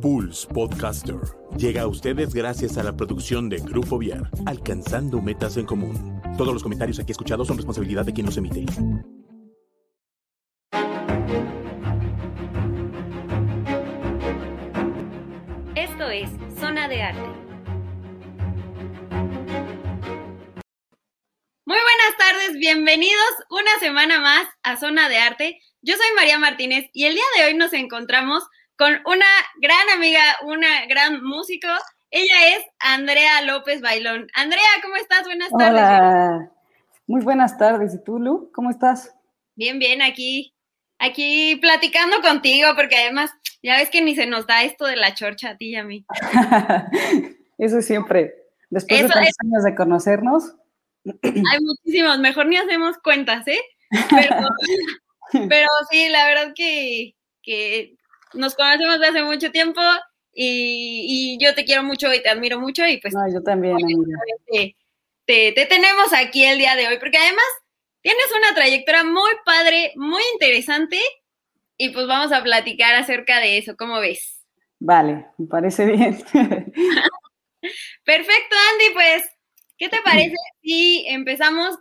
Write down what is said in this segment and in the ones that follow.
Pulse Podcaster llega a ustedes gracias a la producción de Grupo Viar, alcanzando metas en común. Todos los comentarios aquí escuchados son responsabilidad de quien los emite. Esto es Zona de Arte. Muy buenas tardes, bienvenidos una semana más a Zona de Arte. Yo soy María Martínez y el día de hoy nos encontramos con una gran amiga, una gran músico. Ella es Andrea López Bailón. Andrea, ¿cómo estás? Buenas tardes. Hola. Muy buenas tardes. ¿Y tú, Lu? ¿Cómo estás? Bien, bien, aquí, aquí platicando contigo, porque además ya ves que ni se nos da esto de la chorcha a ti y a mí. Eso siempre. Después de tantos años de conocernos. Hay muchísimos, mejor ni hacemos cuentas, ¿eh? Pero, pero sí, la verdad que, que nos conocemos desde hace mucho tiempo y, yo te quiero mucho y te admiro mucho y pues... No, yo también, Te, te, tenemos aquí el día de hoy, porque además tienes una trayectoria muy padre, muy interesante y pues vamos a platicar acerca de eso, ¿cómo ves? Vale, me parece bien. Perfecto, Andy, pues, ¿qué te parece si empezamos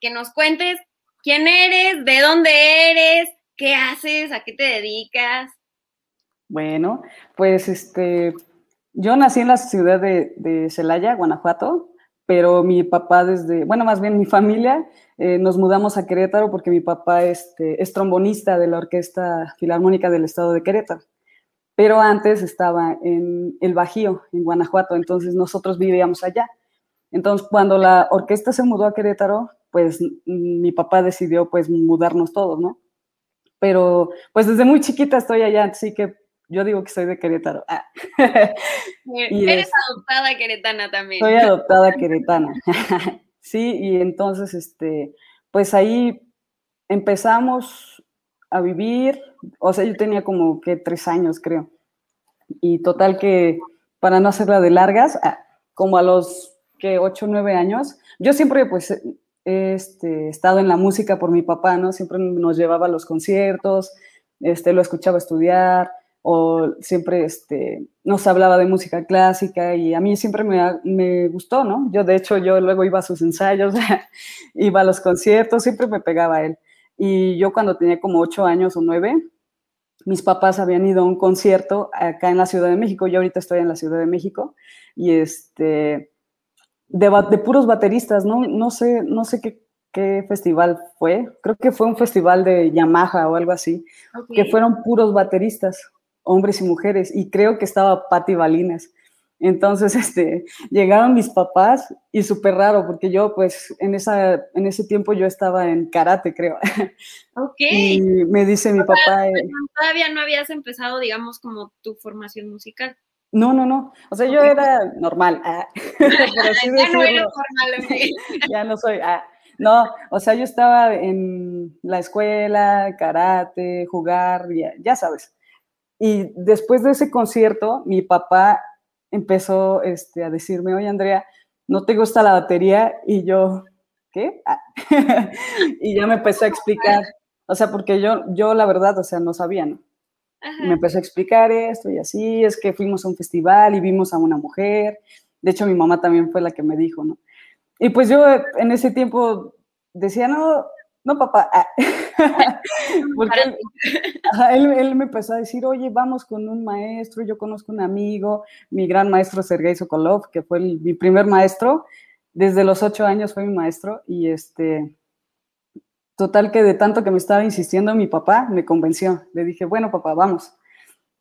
que nos cuentes quién eres, de dónde eres, qué haces, a qué te dedicas? Bueno, pues este, yo nací en la ciudad de, Celaya, Guanajuato, pero mi papá desde, bueno, más bien mi familia, eh, nos mudamos a Querétaro porque mi papá este, es trombonista de la Orquesta Filarmónica del Estado de Querétaro. Pero antes estaba en el Bajío, en Guanajuato, entonces nosotros vivíamos allá. Entonces, cuando la orquesta se mudó a Querétaro, pues mi papá decidió pues mudarnos todos, ¿no? Pero pues desde muy chiquita estoy allá, así que yo digo que soy de Querétaro. Ah. Eres adoptada queretana también. Soy adoptada queretana. sí, y entonces, este, pues ahí empezamos a vivir, o sea, yo tenía como que tres años, creo. Y total que, para no hacerla de largas, ah, como a los que ocho, nueve años, yo siempre pues he este, estado en la música por mi papá, ¿no? Siempre nos llevaba a los conciertos, este, lo escuchaba estudiar, o siempre este, nos hablaba de música clásica y a mí siempre me, me, gustó, ¿no? Yo de hecho yo luego iba a sus ensayos, iba a los conciertos, siempre me pegaba a él. Y yo cuando tenía como ocho años o nueve, mis papás habían ido a un concierto acá en la Ciudad de México, yo ahorita estoy en la Ciudad de México, y este, de, de puros bateristas, ¿no? No sé, no sé qué, qué festival fue, creo que fue un festival de Yamaha o algo así, que fueron puros bateristas hombres y mujeres, y creo que estaba Patti Balinas. Entonces, este, llegaron mis papás y súper raro, porque yo, pues, en, esa, en ese tiempo yo estaba en karate, creo. Ok. Y me dice mi papá... Eh, todavía no habías empezado, digamos, como tu formación musical. No, no, no. O sea, yo era normal. Ah, ya no era normal. ya no soy... Ah, no, o sea, yo estaba en la escuela, karate, jugar, ya, ya sabes. Y después de ese concierto, mi papá empezó este, a decirme, oye Andrea, ¿no te gusta la batería? Y yo, ¿qué? Ah. y ya me empezó a explicar, o sea, porque yo, yo la verdad, o sea, no sabía, ¿no? Me empezó a explicar esto y así, es que fuimos a un festival y vimos a una mujer, de hecho mi mamá también fue la que me dijo, ¿no? Y pues yo en ese tiempo decía, no, no, papá. Ah. Porque él, me empezó a decir, oye, vamos con un maestro, yo conozco un amigo, mi gran maestro Sergei Sokolov, que fue mi primer maestro, desde los ocho años fue mi maestro, y este, total que de tanto que me estaba insistiendo mi papá, me convenció. Le dije, bueno, papá, vamos.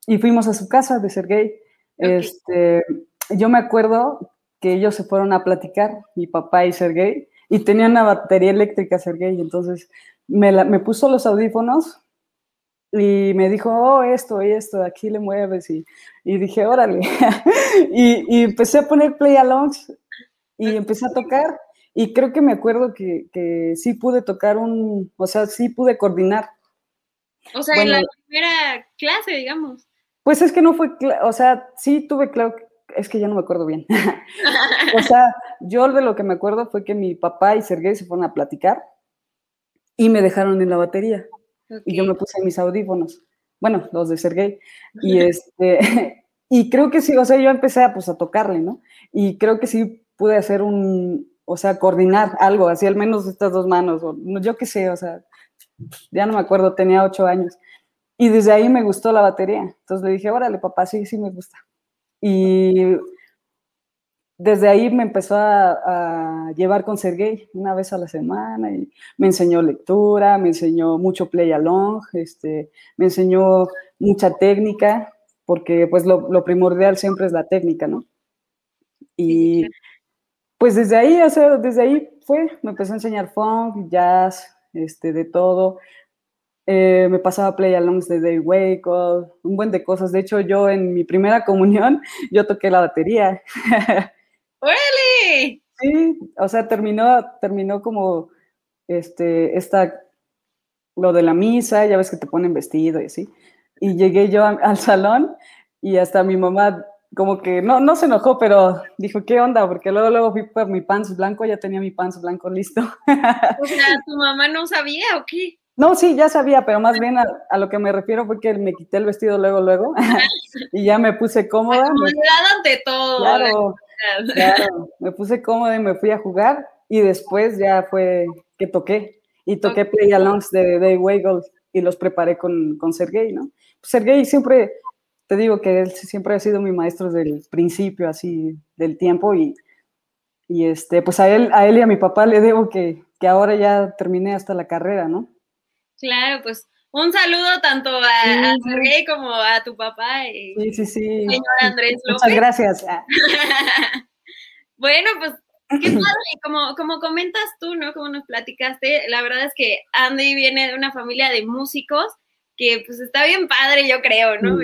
Y fuimos a su casa de Sergei. Este, yo me acuerdo que ellos se fueron a platicar, mi papá y Sergei, y tenía una batería eléctrica, Sergey, entonces me, me puso los audífonos y me dijo, oh, esto y esto, aquí le mueves, y, y dije, órale, y, y, empecé a poner play alongs y empecé a tocar, y creo que me acuerdo que, que sí pude tocar un, o sea, sí pude coordinar. O sea, en la primera clase, digamos. Pues es que no fue, o sea, sí tuve, claro, es que ya no me acuerdo bien. o sea, yo de lo que me acuerdo fue que mi papá y Sergey se fueron a platicar y me dejaron en la batería. Y yo me puse mis audífonos. bueno, los de Sergey, y este, y creo que sí, o sea, yo empecé a, pues, a tocarle, ¿no? Y creo que sí pude hacer un, o sea, coordinar algo, así al menos estas dos manos, o, yo qué sé, o sea, ya no me acuerdo, tenía ocho años. Y desde ahí me gustó la batería. Entonces le dije, órale, papá, sí, sí me gusta. Y desde ahí me empezó a, llevar con Sergey una vez a la semana y me enseñó lectura, me enseñó mucho play along, este, me enseñó mucha técnica, porque pues lo, primordial siempre es la técnica, ¿no? Y pues desde ahí, o sea, desde ahí fue, me empezó a enseñar funk, jazz, este, de todo. Eh, me pasaba play alongs de Day Wake, un buen de cosas. De hecho, yo en mi primera comunión, yo toqué la batería. ¡Órale! Sí, o sea, terminó, terminó como este, esta, lo de la misa, ya ves que te ponen vestido y así. Y llegué yo al salón y hasta mi mamá como que no, no se enojó, pero dijo, ¿qué onda? Porque luego, luego fui por mi pants blanco, ya tenía mi pants blanco listo. O sea, ¿tu mamá no sabía o qué? No, sí, ya sabía, pero más bien a, lo que me refiero fue que me quité el vestido luego, luego, y ya me puse cómoda. Comodidad ante todo. Claro, Claro, me puse cómoda y me fui a jugar y después ya fue que toqué y toqué Play Alongs de Day Waggle y los preparé con, con Sergey, ¿no? Sergey siempre, te digo que él siempre ha sido mi maestro desde el principio, así, del tiempo y, y este, pues a él, a él y a mi papá le debo que, que ahora ya terminé hasta la carrera, ¿no? Claro, pues un saludo tanto a, Sergey como a tu papá. Y sí, sí, sí. Señor Andrés López. Muchas gracias. bueno, pues qué padre, como, como comentas tú, ¿no? Como nos platicaste, la verdad es que Andy viene de una familia de músicos que pues está bien padre, yo creo, ¿no?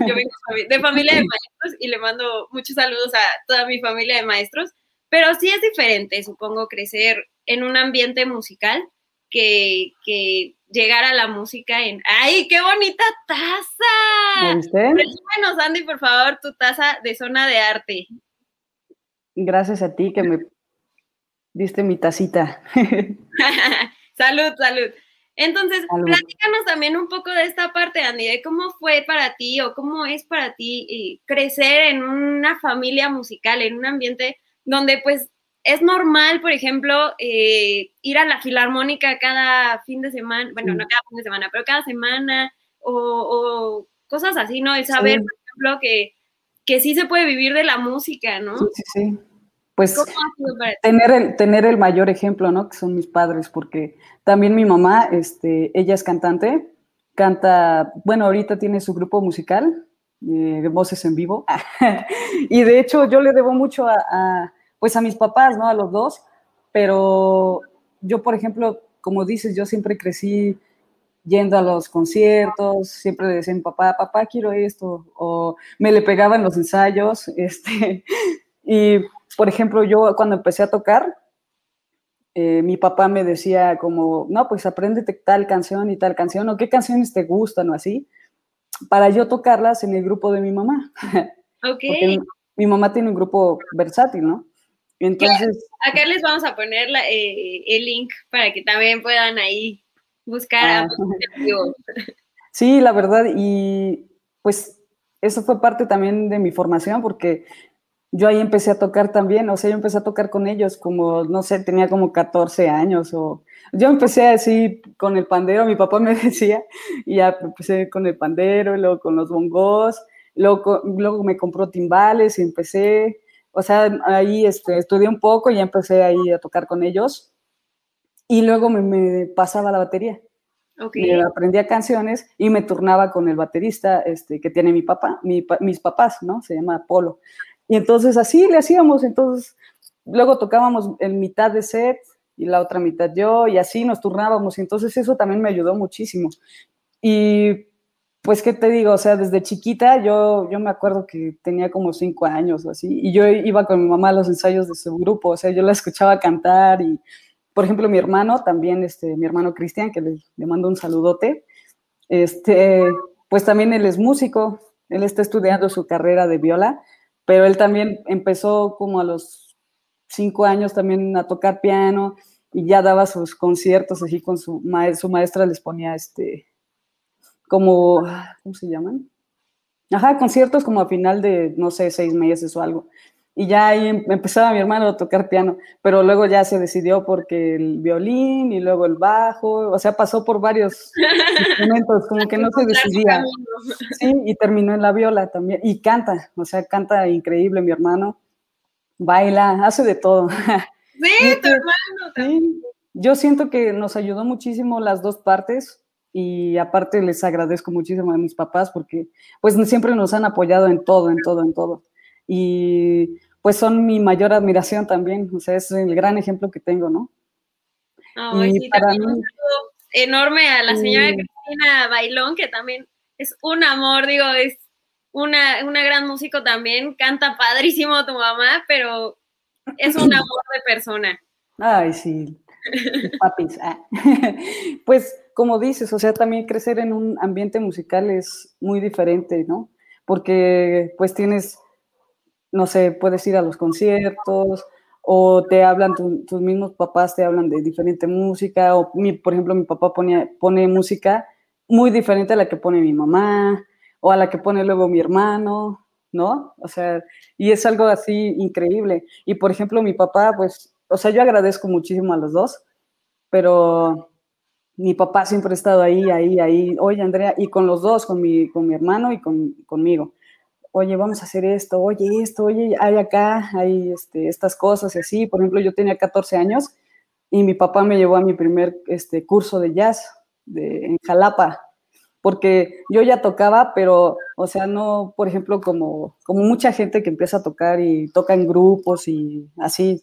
Yo vengo de familia de maestros y le mando muchos saludos a toda mi familia de maestros, pero sí es diferente, supongo, crecer en un ambiente musical que, que llegar a la música en ¡ay, qué bonita taza! Resúmenos, Andy, por favor, tu taza de zona de arte. Gracias a ti que me diste mi tacita. salud, salud. Entonces, platícanos también un poco de esta parte, Andy, de cómo fue para ti o cómo es para ti eh, crecer en una familia musical, en un ambiente donde pues es normal, por ejemplo, eh, ir a la filarmónica cada fin de semana, bueno, no cada fin de semana, pero cada semana, o, cosas así, ¿no? El saber, por ejemplo, que, que sí se puede vivir de la música, ¿no? Sí, sí, sí. Pues tener el, tener el mayor ejemplo, ¿no? Que son mis padres, porque también mi mamá, este, ella es cantante, canta, bueno, ahorita tiene su grupo musical, eh, Voces en Vivo, y de hecho yo le debo mucho a pues a mis papás, ¿no? A los dos, pero yo, por ejemplo, como dices, yo siempre crecí yendo a los conciertos, siempre decía mi papá, papá, quiero esto, o me le pegaban los ensayos, este, y por ejemplo, yo cuando empecé a tocar, eh, mi papá me decía como, no, pues apréndete tal canción y tal canción, o qué canciones te gustan, o así, para yo tocarlas en el grupo de mi mamá. Ok. mi mamá tiene un grupo versátil, ¿no? Entonces. Acá les vamos a poner eh, el link para que también puedan ahí buscar a ah. Sí, la verdad, y pues eso fue parte también de mi formación, porque yo ahí empecé a tocar también, o sea, yo empecé a tocar con ellos como, no sé, tenía como 14 años, o yo empecé así con el pandero, mi papá me decía, y ya empecé con el pandero, luego con los bongos, luego, luego me compró timbales y empecé, o sea, ahí este, estudié un poco y ya empecé ahí a tocar con ellos. Y luego me, pasaba la batería. Okay. aprendía canciones y me turnaba con el baterista este, que tiene mi papá, mis papás, ¿no? Se llama Polo. Y entonces así le hacíamos. Entonces, luego tocábamos en mitad de set y la otra mitad yo, y así nos turnábamos. Entonces eso también me ayudó muchísimo. Y pues, ¿qué te digo? O sea, desde chiquita yo, yo me acuerdo que tenía como cinco años o así, y yo iba con mi mamá a los ensayos de su grupo, o sea, yo la escuchaba cantar y, por ejemplo, mi hermano también, este, mi hermano Cristian, que le, le mando un saludote, este, pues también él es músico, él está estudiando su carrera de viola, pero él también empezó como a los cinco años también a tocar piano y ya daba sus conciertos así con su, maestra, su maestra les ponía este como, ¿cómo se llaman? Ajá, conciertos como a final de, no sé, seis meses o algo. Y ya ahí em, empezaba mi hermano a tocar piano, pero luego ya se decidió porque el violín y luego el bajo, o sea, pasó por varios instrumentos, como que no se decidía. Sí, y terminó en la viola también, y canta, o sea, canta increíble mi hermano, baila, hace de todo. Sí, tu hermano también. Yo siento que nos ayudó muchísimo las dos partes y aparte les agradezco muchísimo a mis papás porque pues siempre nos han apoyado en todo, en todo, en todo y pues son mi mayor admiración también, o sea, es el gran ejemplo que tengo, ¿no? y sí, para mí, un enorme a la señora Cristina Bailón, que también es un amor, digo, es una, una gran músico también, canta padrísimo tu mamá, pero es un amor de persona. Ay, sí, papis. Ah. Pues como dices, o sea, también crecer en un ambiente musical es muy diferente, ¿no? Porque pues tienes no sé, puedes ir a los conciertos o te hablan, tus mismos papás te hablan de diferente música, o por ejemplo, mi papá pone música muy diferente a la que pone mi mamá, o a la que pone luego mi hermano, ¿no? O sea, y es algo así increíble. Y por ejemplo, mi papá, pues, o sea, yo agradezco muchísimo a los dos, pero mi papá siempre ha estado ahí, ahí, ahí, oye, Andrea, y con los dos, con mi, con mi hermano y con, conmigo oye, vamos a hacer esto, oye, esto, oye, hay acá, hay este, estas cosas y así. Por ejemplo, yo tenía 14 años y mi papá me llevó a mi primer este, curso de jazz de, en Jalapa, porque yo ya tocaba, pero, o sea, no, por ejemplo, como, como mucha gente que empieza a tocar y toca en grupos y así.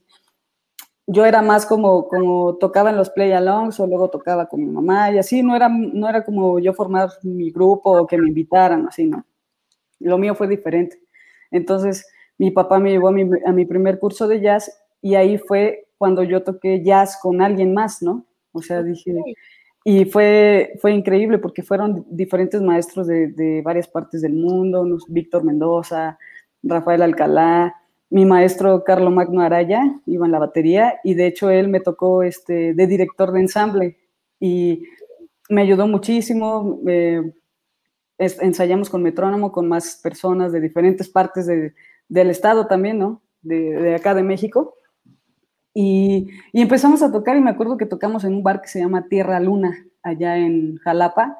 Yo era más como, como tocaba en los play-alongs o luego tocaba con mi mamá y así, no era, no era como yo formar mi grupo o que me invitaran, así, ¿no? Lo mío fue diferente. Entonces, mi papá me llevó a mi, primer curso de jazz y ahí fue cuando yo toqué jazz con alguien más, ¿no? O sea, dije, y fue, fue increíble porque fueron diferentes maestros de, varias partes del mundo, Víctor Mendoza, Rafael Alcalá, mi maestro Carlo Magno Araya iba en la batería y de hecho él me tocó este, de director de ensamble y me ayudó muchísimo, ensayamos con metrónomo, con más personas de diferentes partes del estado también, ¿no? De, acá de México. Y, empezamos a tocar y me acuerdo que tocamos en un bar que se llama Tierra Luna, allá en Jalapa,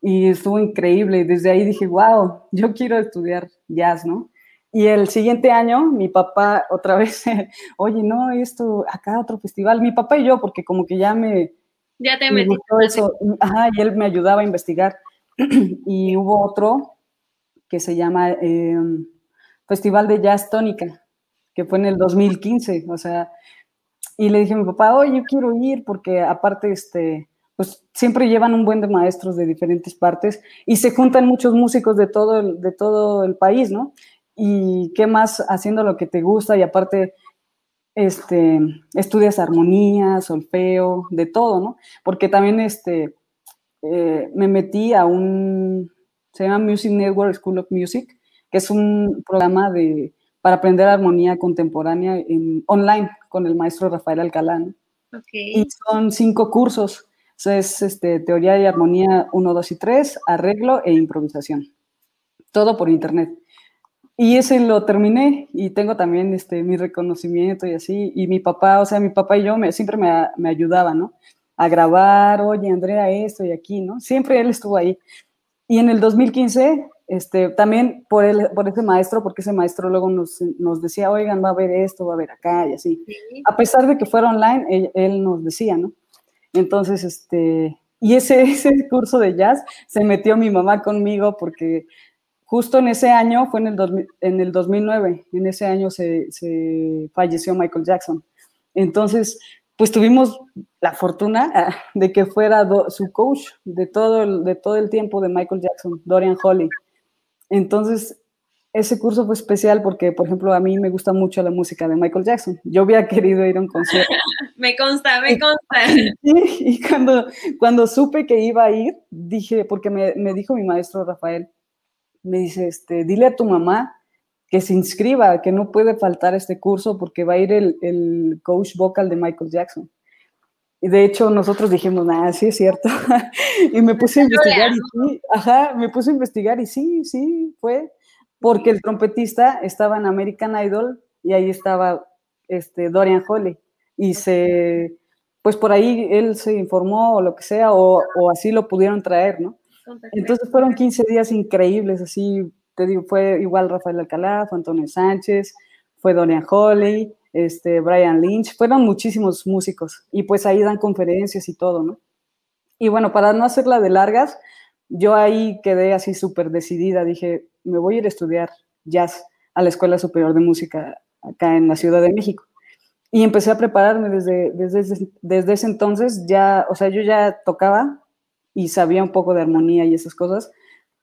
y estuvo increíble. Desde ahí dije, wow, yo quiero estudiar jazz, ¿no? Y el siguiente año, mi papá otra vez, oye, no, esto, acá otro festival, mi papá y yo, porque como que ya me... Ya te metí. Eso. Ajá, y él me ayudaba a investigar. y hubo otro que se llama em, Festival de Jazz Tónica, que fue en el 2015, o sea, y le dije a mi papá, oye, yo quiero ir porque aparte, este, pues siempre llevan un buen de maestros de diferentes partes y se juntan muchos músicos de todo el, de todo el país, ¿no? Y qué más haciendo lo que te gusta y aparte, este, estudias armonía, solfeo, de todo, ¿no? Porque también, este, eh, me metí a un, se llama Music Network School of Music, que es un programa de, para aprender armonía contemporánea en, online con el maestro Rafael Alcalá. Y son cinco cursos. es este, teoría y armonía 1, 2 y 3, arreglo e improvisación. Todo por internet. Y ese lo terminé y tengo también este, mi reconocimiento y así. Y mi papá, o sea, mi papá y yo me, siempre me, me ayudaban, ¿no? a grabar, oye, Andrea, esto y aquí, ¿no? Siempre él estuvo ahí. Y en el 2015, este, también por, el, por ese maestro, porque ese maestro luego nos, nos, decía, oigan, va a haber esto, va a haber acá y así. A pesar de que fuera online, él, nos decía, ¿no? Entonces, este, y ese, ese curso de jazz se metió mi mamá conmigo porque justo en ese año, fue en el, en el 2009, en ese año se, se falleció Michael Jackson. Entonces, pues tuvimos la fortuna ah, de que fuera su coach de todo, el, de todo el tiempo de Michael Jackson, Dorian Holly. Entonces, ese curso fue especial porque, por ejemplo, a mí me gusta mucho la música de Michael Jackson. Yo había querido ir a un concierto. me consta, me consta. Y, cuando, cuando supe que iba a ir, dije, porque me, me dijo mi maestro Rafael, me dice, este, dile a tu mamá que se inscriba, que no puede faltar este curso porque va a ir el, coach vocal de Michael Jackson. Y de hecho, nosotros dijimos, ah, sí es cierto. y me puse a investigar y sí, ajá, me puse a investigar y sí, sí, fue. Porque el trompetista estaba en American Idol y ahí estaba este, Dorian Holley. Y se, pues por ahí él se informó o lo que sea, o, o así lo pudieron traer, ¿no? Entonces fueron 15 días increíbles, así te digo, fue igual Rafael Alcalá, fue Antonio Sánchez, fue Dorian Holley, este, Brian Lynch, fueron muchísimos músicos y pues ahí dan conferencias y todo, ¿no? Y bueno, para no hacerla de largas, yo ahí quedé así súper decidida, dije, me voy a ir a estudiar jazz a la Escuela Superior de Música acá en la Ciudad de México. Y empecé a prepararme desde, desde, desde ese entonces, ya, o sea, yo ya tocaba y sabía un poco de armonía y esas cosas,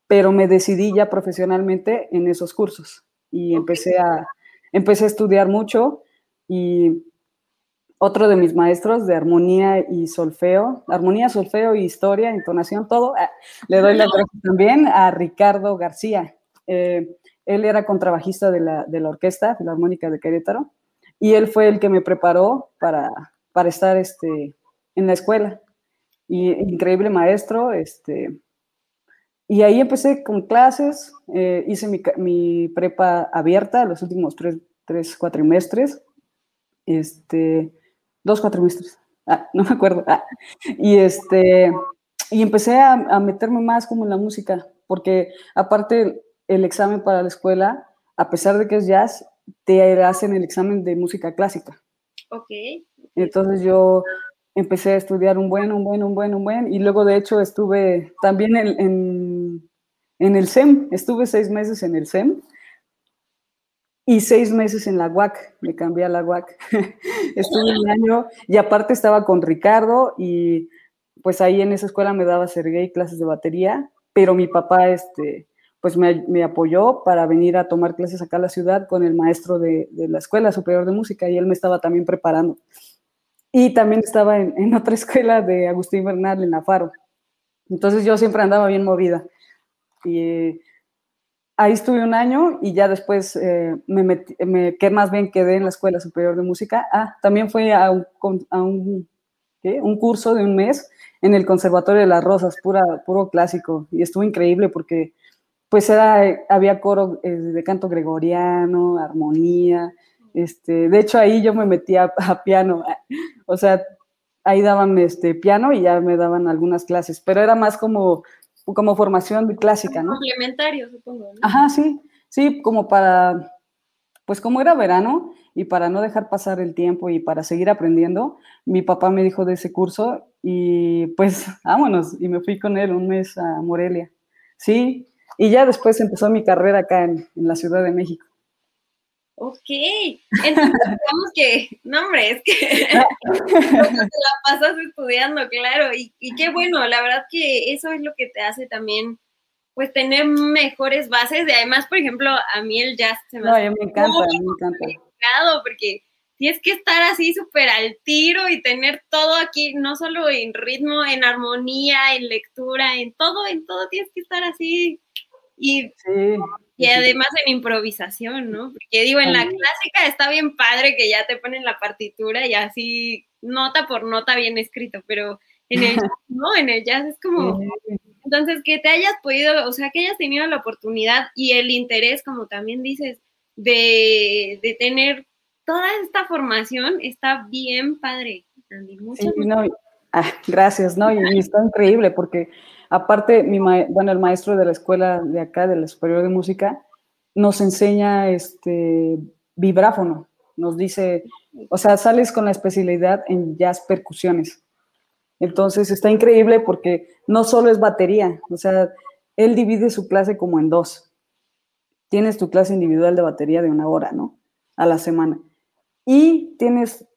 pero me decidí ya profesionalmente en esos cursos y empecé a, empecé a estudiar mucho y otro de mis maestros de armonía y solfeo, armonía, solfeo y historia, entonación, todo, ah, le doy la gracias también a Ricardo García. Eh, él era contrabajista de la, de la Orquesta Filarmónica de Querétaro y él fue el que me preparó para, para estar este, en la escuela. Y increíble maestro, este, y ahí empecé con clases, eh, hice mi, mi, prepa abierta los últimos tres, tres cuatrimestres, este, dos cuatrimestres, ah, no me acuerdo, ah, y este, y empecé a, a, meterme más como en la música, porque aparte el examen para la escuela, a pesar de que es jazz, te hacen el examen de música clásica. Ok. Entonces yo empecé a estudiar un buen, un buen, un buen, un buen, y luego de hecho estuve también en, en, el SEM, estuve seis meses en el SEM y seis meses en la UAC, me cambié a la UAC, estuve un año y aparte estaba con Ricardo y pues ahí en esa escuela me daba Sergey clases de batería, pero mi papá este, pues me, me, apoyó para venir a tomar clases acá a la ciudad con el maestro de, de la Escuela Superior de Música y él me estaba también preparando. Y también estaba en, otra escuela de Agustín Bernal en Afaro. Entonces yo siempre andaba bien movida. Y ahí estuve un año y ya después eh, me, metí, me que más bien quedé en la Escuela Superior de Música. Ah, también fui a un, a un, un curso de un mes en el Conservatorio de las Rosas, pura, puro clásico. Y estuvo increíble porque pues era, había coro eh, de canto gregoriano, armonía, este, de hecho, ahí yo me metía a, piano, o sea, ahí daban este piano y ya me daban algunas clases, pero era más como, como formación clásica, ¿no? Complementario, supongo. ¿no? Ajá, sí, sí, como para, pues como era verano y para no dejar pasar el tiempo y para seguir aprendiendo, mi papá me dijo de ese curso y pues vámonos, y me fui con él un mes a Morelia, sí, y ya después empezó mi carrera acá en la Ciudad de México. Ok, entonces digamos que, no hombre, es que te la pasas estudiando, claro, y, y, qué bueno, la verdad que eso es lo que te hace también, pues tener mejores bases, y además, por ejemplo, a mí el jazz se me hace me encanta, me encanta. porque tienes que estar así súper al tiro y tener todo aquí, no solo en ritmo, en armonía, en lectura, en todo, en todo tienes que estar así, y... Sí y además en improvisación, ¿no? Porque digo, en la clásica está bien padre que ya te ponen la partitura y así nota por nota bien escrito, pero en el jazz, no, en el jazz es como... Entonces, que te hayas podido, o sea, que hayas tenido la oportunidad y el interés, como también dices, de, de tener toda esta formación, está bien padre, Muchas ah, gracias, ¿no? Y, está increíble porque Aparte, mi bueno, el maestro de la escuela de acá, de la Superior de Música, nos enseña este vibráfono. Nos dice, o sea, sales con la especialidad en jazz percusiones. Entonces está increíble porque no solo es batería, o sea, él divide su clase como en dos. Tienes tu clase individual de batería de una hora, ¿no? A la semana. Y tienes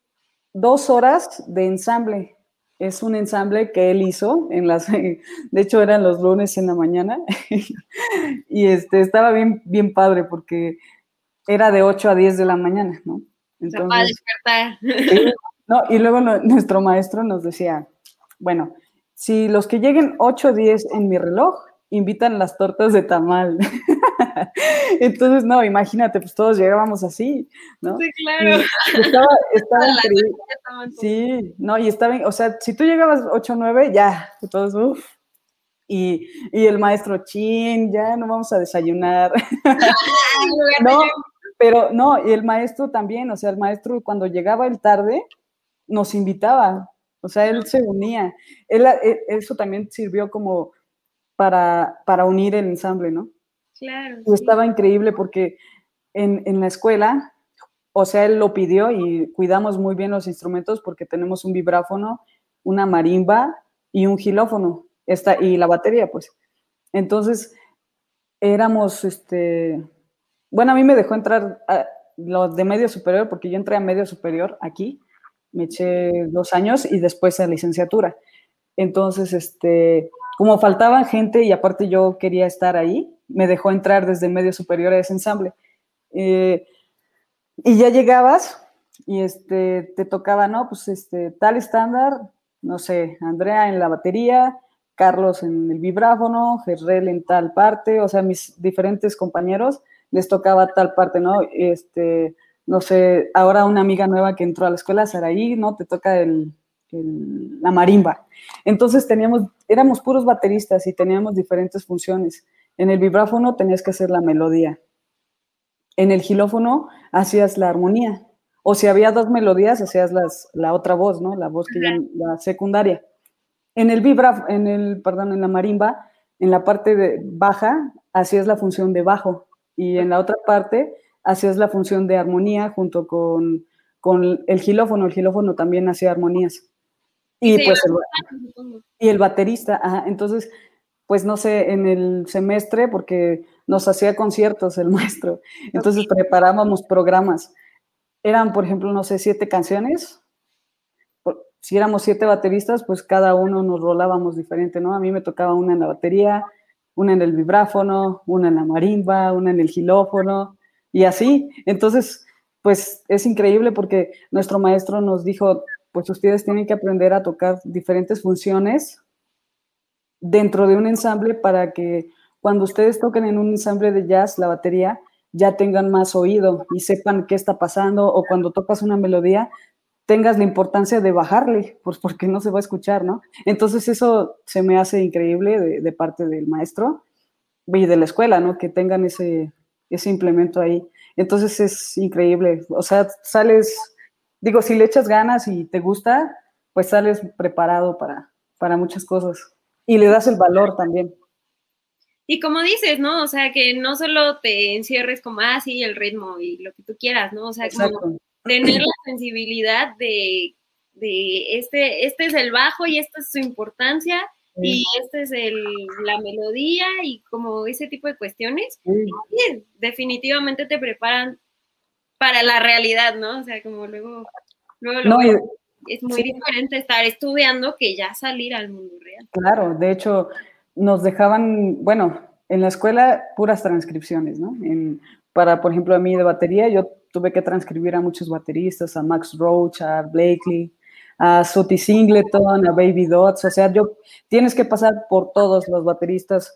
dos horas de ensamble es un ensamble que él hizo en las, de hecho eran los lunes en la mañana y este estaba bien, bien padre porque era de 8 a 10 de la mañana, ¿no? Entonces, no, y luego nuestro maestro nos decía, bueno, si los que lleguen 8 o 10 en mi reloj, invitan las tortas de tamal. Entonces, no, imagínate, pues todos llegábamos así, ¿no? Sí, claro. estaba, estaba increíble. Sí, no, y estaba, o sea, si tú llegabas 8 o 9, ya, todos, uff. Y, y, el maestro, chin, ya no vamos a desayunar. no, pero no, y el maestro también, o sea, el maestro cuando llegaba el tarde, nos invitaba, o sea, él se unía. Él, e, eso también sirvió como para, para unir el ensamble, ¿no? Claro. Y estaba increíble porque en, en, la escuela, o sea, él lo pidió y cuidamos muy bien los instrumentos porque tenemos un vibráfono, una marimba y un gilófono, esta, y la batería, pues. Entonces, éramos, este, bueno, a mí me dejó entrar a los de medio superior porque yo entré a medio superior aquí, me eché dos años y después a licenciatura. Entonces, este, como faltaban gente y aparte yo quería estar ahí, me dejó entrar desde medio superior a ese ensamble. Eh, y ya llegabas y este, te tocaba, ¿no? Pues este, tal estándar, no sé, Andrea en la batería, Carlos en el vibráfono, Gerrel en tal parte, o sea, mis diferentes compañeros les tocaba tal parte, ¿no? Este, no sé, ahora una amiga nueva que entró a la escuela, Saraí, ¿no? Te toca el, la marimba. Entonces teníamos, éramos puros bateristas y teníamos diferentes funciones. En el vibráfono tenías que hacer la melodía. En el gilófono hacías la armonía. O si había dos melodías, hacías las, la otra voz, ¿no? La voz que la secundaria. En el vibra, en el, perdón, en la marimba, en la parte de baja, hacías la función de bajo. Y en la otra parte, hacías la función de armonía junto con, con el gilófono. El gilófono también hacía armonías. Y, pues el, y el baterista, ajá, entonces, pues no sé, en el semestre, porque nos hacía conciertos el maestro, entonces preparábamos programas. Eran, por ejemplo, no sé, siete canciones. Si éramos siete bateristas, pues cada uno nos rolábamos diferente, ¿no? A mí me tocaba una en la batería, una en el vibráfono, una en la marimba, una en el gilófono, y así. Entonces, pues es increíble porque nuestro maestro nos dijo, pues ustedes tienen que aprender a tocar diferentes funciones dentro de un ensamble para que cuando ustedes toquen en un ensamble de jazz la batería, ya tengan más oído y sepan qué está pasando o cuando tocas una melodía, tengas la importancia de bajarle, pues porque no se va a escuchar, ¿no? Entonces eso se me hace increíble de, parte del maestro y de la escuela, ¿no? Que tengan ese, ese implemento ahí. Entonces es increíble, o sea, sales digo, si le echas ganas y te gusta, pues sales preparado para, para muchas cosas y le das el valor también. Y como dices, ¿no? O sea, que no solo te encierres como, ah, sí, el ritmo y lo que tú quieras, ¿no? O sea, como tener la sensibilidad de, de este, este es el bajo y esta es su importancia y este es el, la melodía y como ese tipo de cuestiones, definitivamente te preparan para la realidad, ¿no? O sea, como luego, luego, es muy diferente estar estudiando que ya salir al mundo real. Claro, de hecho, nos dejaban, bueno, en la escuela puras transcripciones, ¿no? para, por ejemplo, a mí de batería, yo tuve que transcribir a muchos bateristas, a Max Roach, a Blakely, a Soty Singleton, a Baby Dots, o sea, yo tienes que pasar por todos los bateristas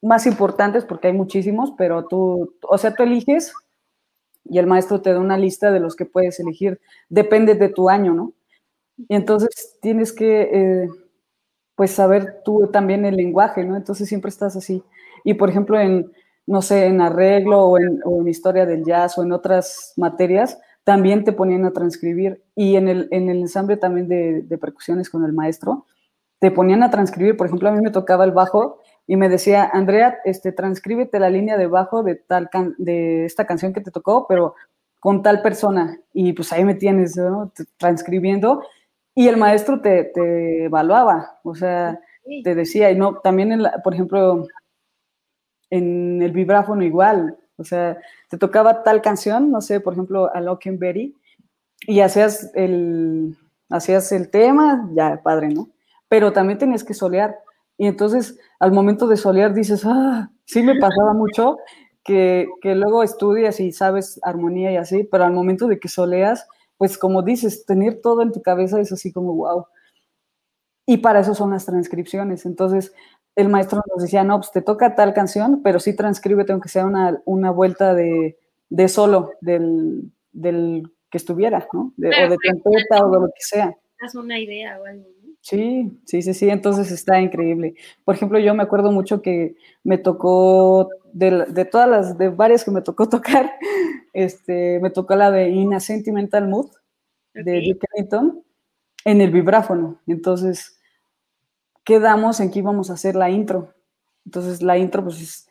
más importantes, porque hay muchísimos, pero tú, o sea, tú eliges y el maestro te da una lista de los que puedes elegir, depende de tu año, ¿no? Y entonces tienes que, eh, pues, saber tú también el lenguaje, ¿no? Entonces siempre estás así. Y, por ejemplo, en, no sé, en arreglo o en, historia del jazz o en otras materias, también te ponían a transcribir. Y en el, en el ensamble también de, de percusiones con el maestro, te ponían a transcribir. Por ejemplo, a mí me tocaba el bajo y me decía, Andrea, este, transcríbete la línea de bajo de, tal de esta canción que te tocó, pero con tal persona. Y pues ahí me tienes, ¿no? transcribiendo. Y el maestro te, te, evaluaba, o sea, te decía, y no, también, en por ejemplo, en el vibráfono igual, o sea, te tocaba tal canción, no sé, por ejemplo, a Berry, y hacías el, hacías el tema, ya, padre, ¿no? Pero también tenías que solear. Y entonces al momento de solear dices, ah, sí me pasaba mucho que, que, luego estudias y sabes armonía y así, pero al momento de que soleas, pues como dices, tener todo en tu cabeza es así como wow. Y para eso son las transcripciones. Entonces, el maestro nos decía, no, pues te toca tal canción, pero sí transcríbete aunque sea una, una vuelta de, de solo del, del, que estuviera, ¿no? De, o de trompeta o de lo que sea. Es una idea o algo. Sí, sí, sí, sí, entonces está increíble. Por ejemplo, yo me acuerdo mucho que me tocó, de, de todas las, de varias que me tocó tocar, este, me tocó la de In a Sentimental Mood, de Duke Ellington, en el vibráfono. Entonces, quedamos en que íbamos a hacer la intro. Entonces, la intro, pues, es,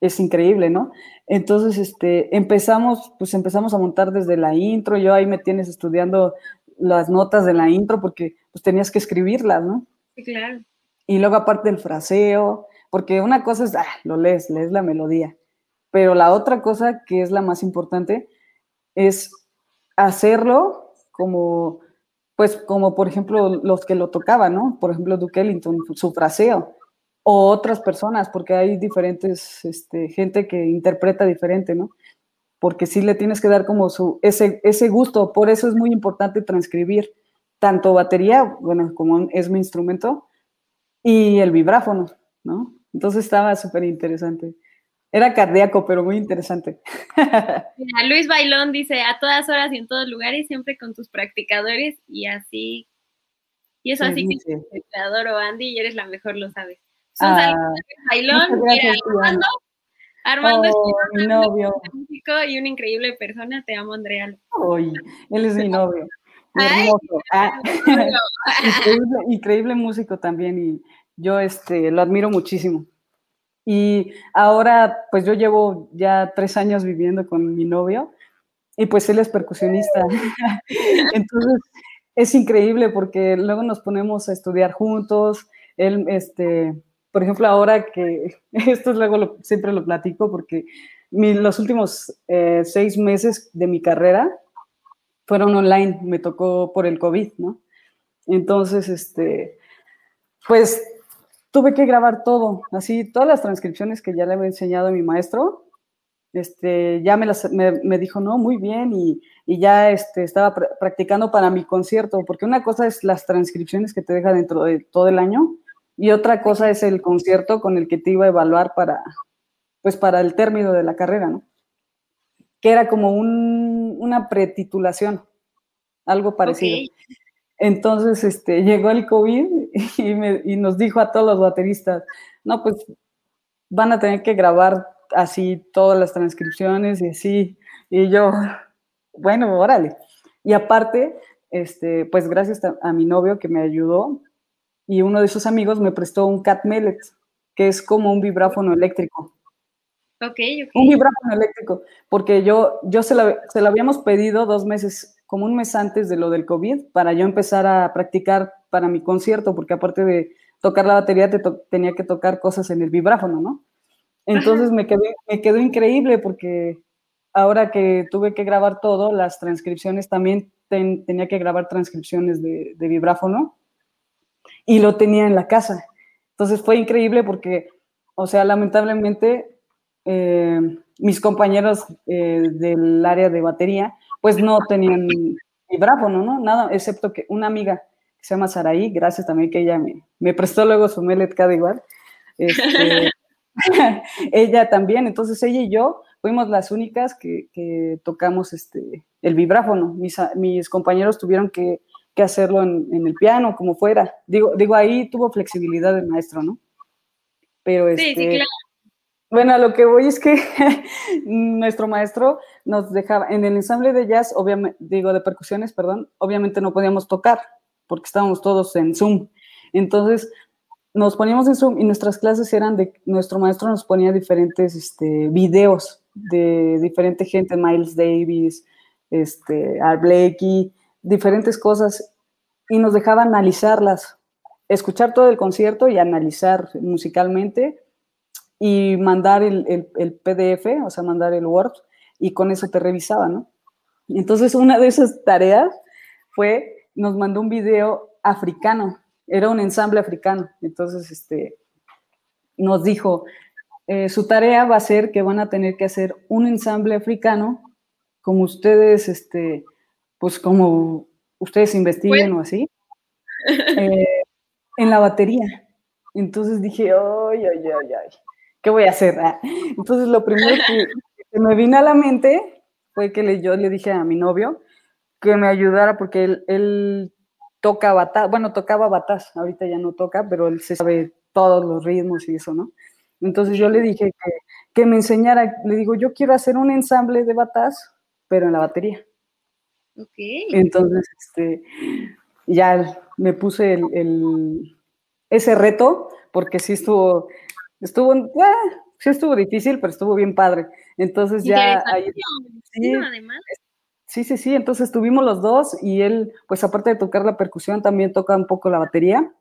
es increíble, ¿no? Entonces, este, empezamos, pues empezamos a montar desde la intro, yo ahí me tienes estudiando las notas de la intro porque pues tenías que escribirlas, ¿no? Sí, claro. Y luego aparte el fraseo, porque una cosa es, ah, lo lees, lees la melodía, pero la otra cosa que es la más importante es hacerlo como, pues como por ejemplo los que lo tocaban, ¿no? Por ejemplo Duke Ellington, su fraseo, o otras personas, porque hay diferentes, este, gente que interpreta diferente, ¿no? Porque sí le tienes que dar como su, ese, ese gusto, por eso es muy importante transcribir tanto batería, bueno, como es mi instrumento, y el vibráfono, ¿no? Entonces estaba súper interesante. Era cardíaco, pero muy interesante. Luis Bailón dice, a todas horas y en todos lugares, siempre con tus practicadores y así. Y eso así que te adoro, Andy, y eres la mejor, lo sabes. Son ah, Bailón, Armando, Armando es oh, mi novio. músico y una increíble persona. Te amo, Andrea. Uy, él es mi novio. Ah. increíble, músico también y yo este, lo admiro muchísimo. Y ahora, pues yo llevo ya tres años viviendo con mi novio y pues él es percusionista. Entonces, es increíble porque luego nos ponemos a estudiar juntos. Él, este, por ejemplo, ahora que esto es luego siempre lo platico porque los últimos eh, seis meses de mi carrera fueron online, me tocó por el COVID, ¿no? Entonces, este, pues tuve que grabar todo, así, todas las transcripciones que ya le había enseñado a mi maestro, este, ya me, las, me, dijo, no, muy bien, y, y ya este, estaba practicando para mi concierto, porque una cosa es las transcripciones que te deja dentro de todo el año, y otra cosa es el concierto con el que te iba a evaluar para, pues para el término de la carrera, ¿no? Que era como un, una pretitulación, algo parecido. Entonces, este, llegó el COVID y, me, y nos dijo a todos los bateristas, no, pues van a tener que grabar así todas las transcripciones y así. Y yo, bueno, órale. Y aparte, este, pues gracias a mi novio que me ayudó, y uno de sus amigos me prestó un Cat Mellet, que es como un vibráfono eléctrico. Ok, ok. Un vibráfono eléctrico, porque yo, yo se, lo, se lo habíamos pedido dos meses, como un mes antes de lo del COVID, para yo empezar a practicar para mi concierto, porque aparte de tocar la batería, te tenía que tocar cosas en el vibráfono, ¿no? Entonces me quedó, me quedó increíble porque ahora que tuve que grabar todo, las transcripciones también tenía que grabar transcripciones de, de vibráfono y lo tenía en la casa. Entonces fue increíble porque, o sea, lamentablemente eh, mis compañeros eh, del área de batería, pues no tenían vibráfono, ¿no? Nada, excepto que una amiga que se llama Saraí, gracias también que ella me, me prestó luego su Melet cada igual. Este, ella también, entonces ella y yo fuimos las únicas que, que tocamos este, el vibráfono. Mis, mis compañeros tuvieron que que hacerlo en, el piano, como fuera. Digo, digo, ahí tuvo flexibilidad el maestro, ¿no? Pero este, sí, sí, claro. Bueno, lo que voy es que nuestro maestro nos dejaba, en el ensamble de jazz, obviamente, digo, de percusiones, perdón, obviamente no podíamos tocar, porque estábamos todos en Zoom. Entonces, nos poníamos en Zoom y nuestras clases eran de, nuestro maestro nos ponía diferentes este, videos de diferente gente, Miles Davis, este, Blakey, diferentes cosas y nos dejaba analizarlas, escuchar todo el concierto y analizar musicalmente y mandar el, PDF, o sea, mandar el Word y con eso te revisaba, ¿no? Entonces una de esas tareas fue, nos mandó un video africano, era un ensamble africano, entonces este, nos dijo, eh, su tarea va a ser que van a tener que hacer un ensamble africano, como ustedes, este, pues como ustedes investiguen o así, eh, en la batería. Entonces dije, ay, ay, ay, ay, ¿qué voy a hacer? Ah, entonces lo primero que, me vino a la mente fue que le, yo le dije a mi novio que me ayudara porque él, él toca bataz, bueno, tocaba bataz, ahorita ya no toca, pero él se sabe todos los ritmos y eso, ¿no? Entonces yo le dije que, que me enseñara, le digo, yo quiero hacer un ensamble de bataz, pero en la batería. Ok. Entonces, este, ya me puse el, ese reto, porque sí estuvo, estuvo, ah, sí estuvo difícil, pero estuvo bien padre. Entonces ya ahí, sí, sí, sí, entonces estuvimos los dos y él, pues aparte de tocar la percusión, también toca un poco la batería.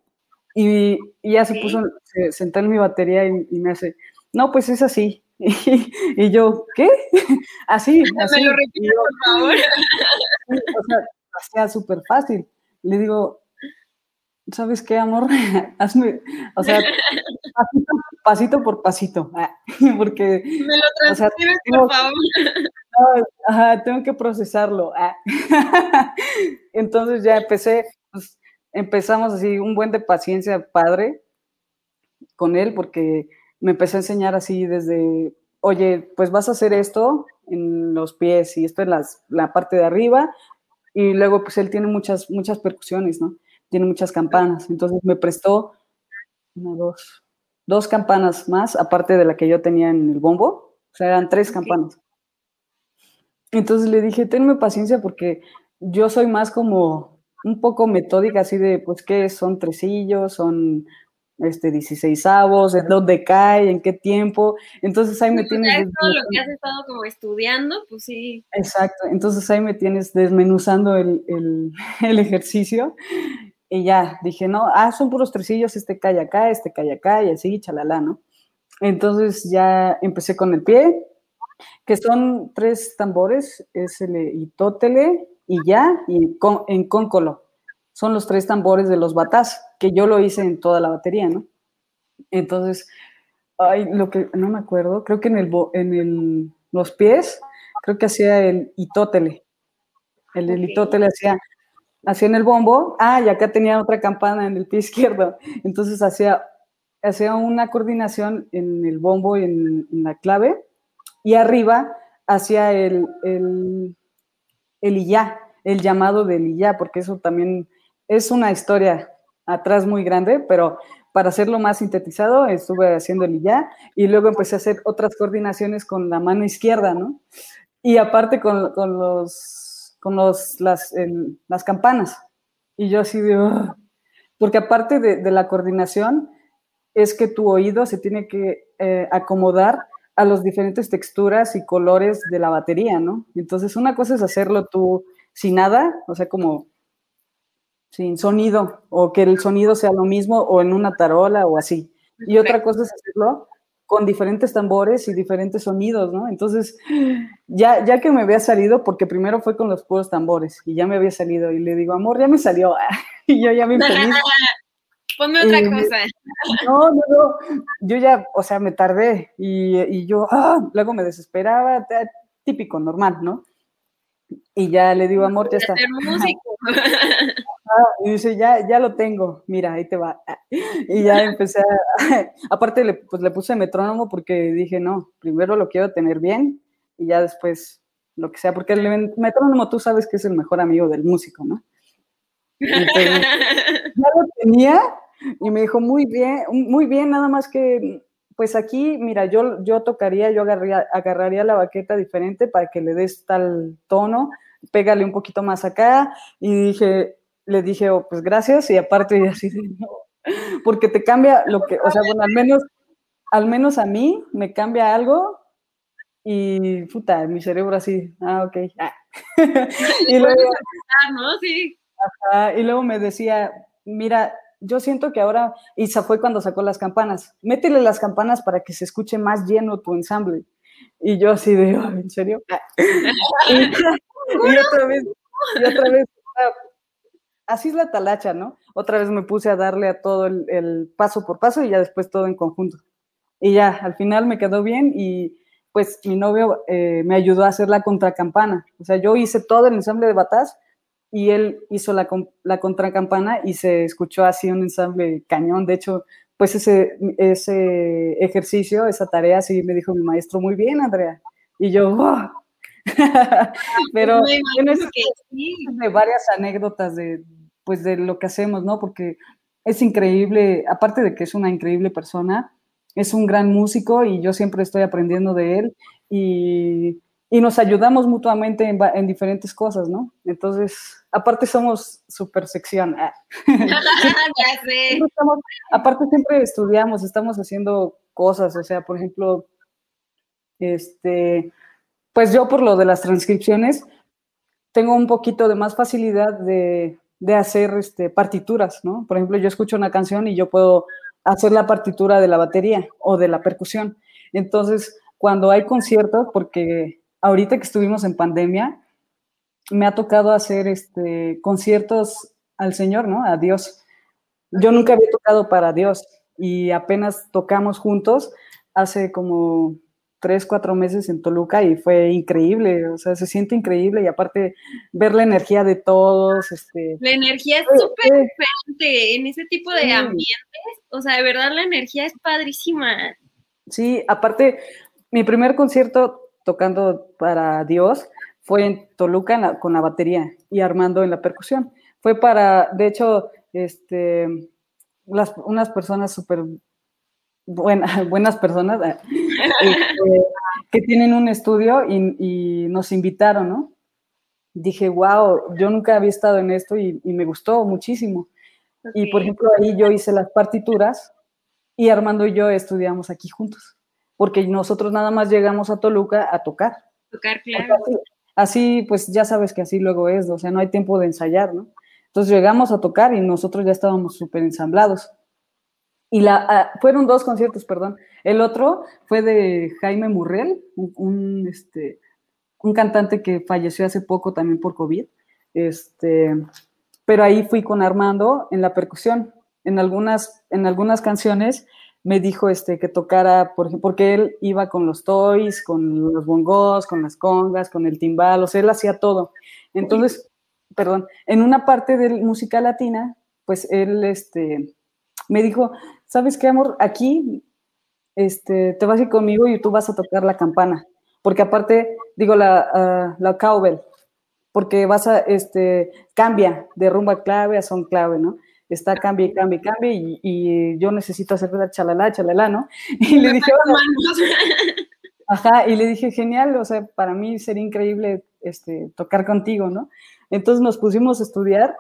Y, ya se puso, se sentó en mi batería y, me hace, no, pues es así. Y, yo, ¿qué? así, así. Me lo repito, por favor. O sea, hacía súper fácil. Le digo, ¿sabes qué, amor? Hazme, o sea, pasito, por pasito, porque... Me lo transcribes, por favor. ajá, tengo que procesarlo. Entonces ya empecé, pues, empezamos así un buen de paciencia padre con él, porque me empecé a enseñar así desde, oye, pues vas a hacer esto en los pies y esto las, la parte de arriba, y luego pues él tiene muchas, muchas percusiones, ¿no? Tiene muchas campanas, entonces me prestó una, dos, dos campanas más, aparte de la que yo tenía en el bombo, o sea, eran tres campanas. Entonces le dije, tenme paciencia porque yo soy más como un poco metódica, así de, pues, ¿qué son tresillos? Son este, 16 avos, en dónde cae, en qué tiempo. Entonces ahí me tienes. Es todo lo que has estado como estudiando, pues sí. Exacto, entonces ahí me tienes desmenuzando el, el, ejercicio. Y ya dije, no, ah, son puros tresillos, este cae acá, este cae acá, y así, chalala, ¿no? Entonces ya empecé con el pie, que son tres tambores, es el itótele y ya, y en cóncolo son los tres tambores de los batás, que yo lo hice en toda la batería, ¿no? Entonces, ay, lo que no me acuerdo, creo que en, el, en el, los pies, creo que hacía el itótele. El, el itótele hacía, hacía en el bombo, ah, y acá tenía otra campana en el pie izquierdo. Entonces hacía, hacía una coordinación en el bombo y en, la clave, y arriba hacía el, el, el ya, el llamado del ya, porque eso también es una historia atrás muy grande, pero para hacerlo más sintetizado estuve haciendo el ya y luego empecé a hacer otras coordinaciones con la mano izquierda, ¿no? Y aparte con, los, con los, las, las campanas. Y yo así de, porque aparte de, la coordinación, es que tu oído se tiene que eh, acomodar a las diferentes texturas y colores de la batería, ¿no? Entonces, una cosa es hacerlo tú sin nada, o sea, como sin sonido, o que el sonido sea lo mismo, o en una tarola, o así. Y otra cosa es hacerlo con diferentes tambores y diferentes sonidos, ¿no? Entonces, ya, ya que me había salido, porque primero fue con los puros tambores, y ya me había salido, y le digo, amor, ya me salió, y yo ya me feliz. Ponme otra cosa. No, no, no, yo ya, o sea, me tardé, y, y yo, ah, luego me desesperaba, típico, normal, ¿no? Y ya le digo, amor, ya está. Y dice, ya, ya lo tengo, mira, ahí te va. Y ya empecé a, aparte le, pues le puse metrónomo porque dije, no, primero lo quiero tener bien y ya después lo que sea, porque el metrónomo tú sabes que es el mejor amigo del músico, ¿no? ya lo tenía y me dijo, muy bien, muy bien, nada más que, pues aquí, mira, yo, yo tocaría, yo agarraría, agarraría la baqueta diferente para que le des tal tono, pégale un poquito más acá y dije, le dije, oh, pues gracias, y aparte así porque te cambia lo que, o sea, bueno, al menos, al menos a mí me cambia algo y puta, mi cerebro así, ah, ok. Ah. y, luego, y luego me decía, mira, yo siento que ahora, y se fue cuando sacó las campanas, métele las campanas para que se escuche más lleno tu ensamble. Y yo así de, ¿en serio? y, otra vez, y otra vez, así es la talacha, ¿no? Otra vez me puse a darle a todo el, paso por paso y ya después todo en conjunto. Y ya, al final me quedó bien y pues mi novio eh, me ayudó a hacer la contracampana. O sea, yo hice todo el ensamble de bataz y él hizo la, la contracampana y se escuchó así un ensamble cañón. De hecho, pues ese, ese ejercicio, esa tarea, sí me dijo mi maestro, muy bien, Andrea. Y yo, Pero bueno, de varias anécdotas de, pues, de lo que hacemos, ¿no? Porque es increíble, aparte de que es una increíble persona, es un gran músico y yo siempre estoy aprendiendo de él y, y nos ayudamos mutuamente en, en, diferentes cosas, ¿no? Entonces, aparte somos super sección. Ah. aparte siempre estudiamos, estamos haciendo cosas, o sea, por ejemplo, este, pues yo por lo de las transcripciones tengo un poquito de más facilidad de, de hacer este, partituras, ¿no? Por ejemplo, yo escucho una canción y yo puedo hacer la partitura de la batería o de la percusión. Entonces, cuando hay conciertos, porque ahorita que estuvimos en pandemia, me ha tocado hacer este, conciertos al Señor, ¿no? A Dios. Yo nunca había tocado para Dios y apenas tocamos juntos hace como tres, cuatro meses en Toluca y fue increíble, o sea, se siente increíble y aparte ver la energía de todos. Este, la energía es súper diferente en ese tipo de ambientes, o sea, de verdad la energía es padrísima. Sí, aparte, mi primer concierto tocando para Dios fue en Toluca con la batería y Armando en la percusión. Fue para, de hecho, este, las, unas personas súper buenas personas eh, este, que tienen un estudio y, nos invitaron, ¿no? Dije, wow, yo nunca había estado en esto y, me gustó muchísimo. Y por ejemplo, ahí yo hice las partituras y Armando y yo estudiamos aquí juntos, porque nosotros nada más llegamos a Toluca a tocar. Tocar, claro. así, pues ya sabes que así luego es, o sea, no hay tiempo de ensayar, ¿no? Entonces llegamos a tocar y nosotros ya estábamos súper ensamblados. Y la, ah, fueron dos conciertos, perdón. El otro fue de Jaime Murrell, un, este, un cantante que falleció hace poco también por COVID. Este, pero ahí fui con Armando en la percusión. En algunas, en algunas canciones me dijo este, que tocara, por, porque él iba con los toys, con los bongos, con las congas, con el timbal, o sea, él hacía todo. Entonces, perdón, en una parte de música latina, pues él este, me dijo, ¿sabes qué, amor? Aquí este, te vas a ir conmigo y tú vas a tocar la campana. Porque aparte, digo, la, uh, la cowbell, porque vas a, este, cambia de rumba clave a son clave, ¿no? Está cambia, cambia, cambia y, y yo necesito hacer la chalala, chalala, ¿no? Y le dije, ajá, y le dije, genial, o sea, para mí sería increíble este, tocar contigo, ¿no? Entonces nos pusimos a estudiar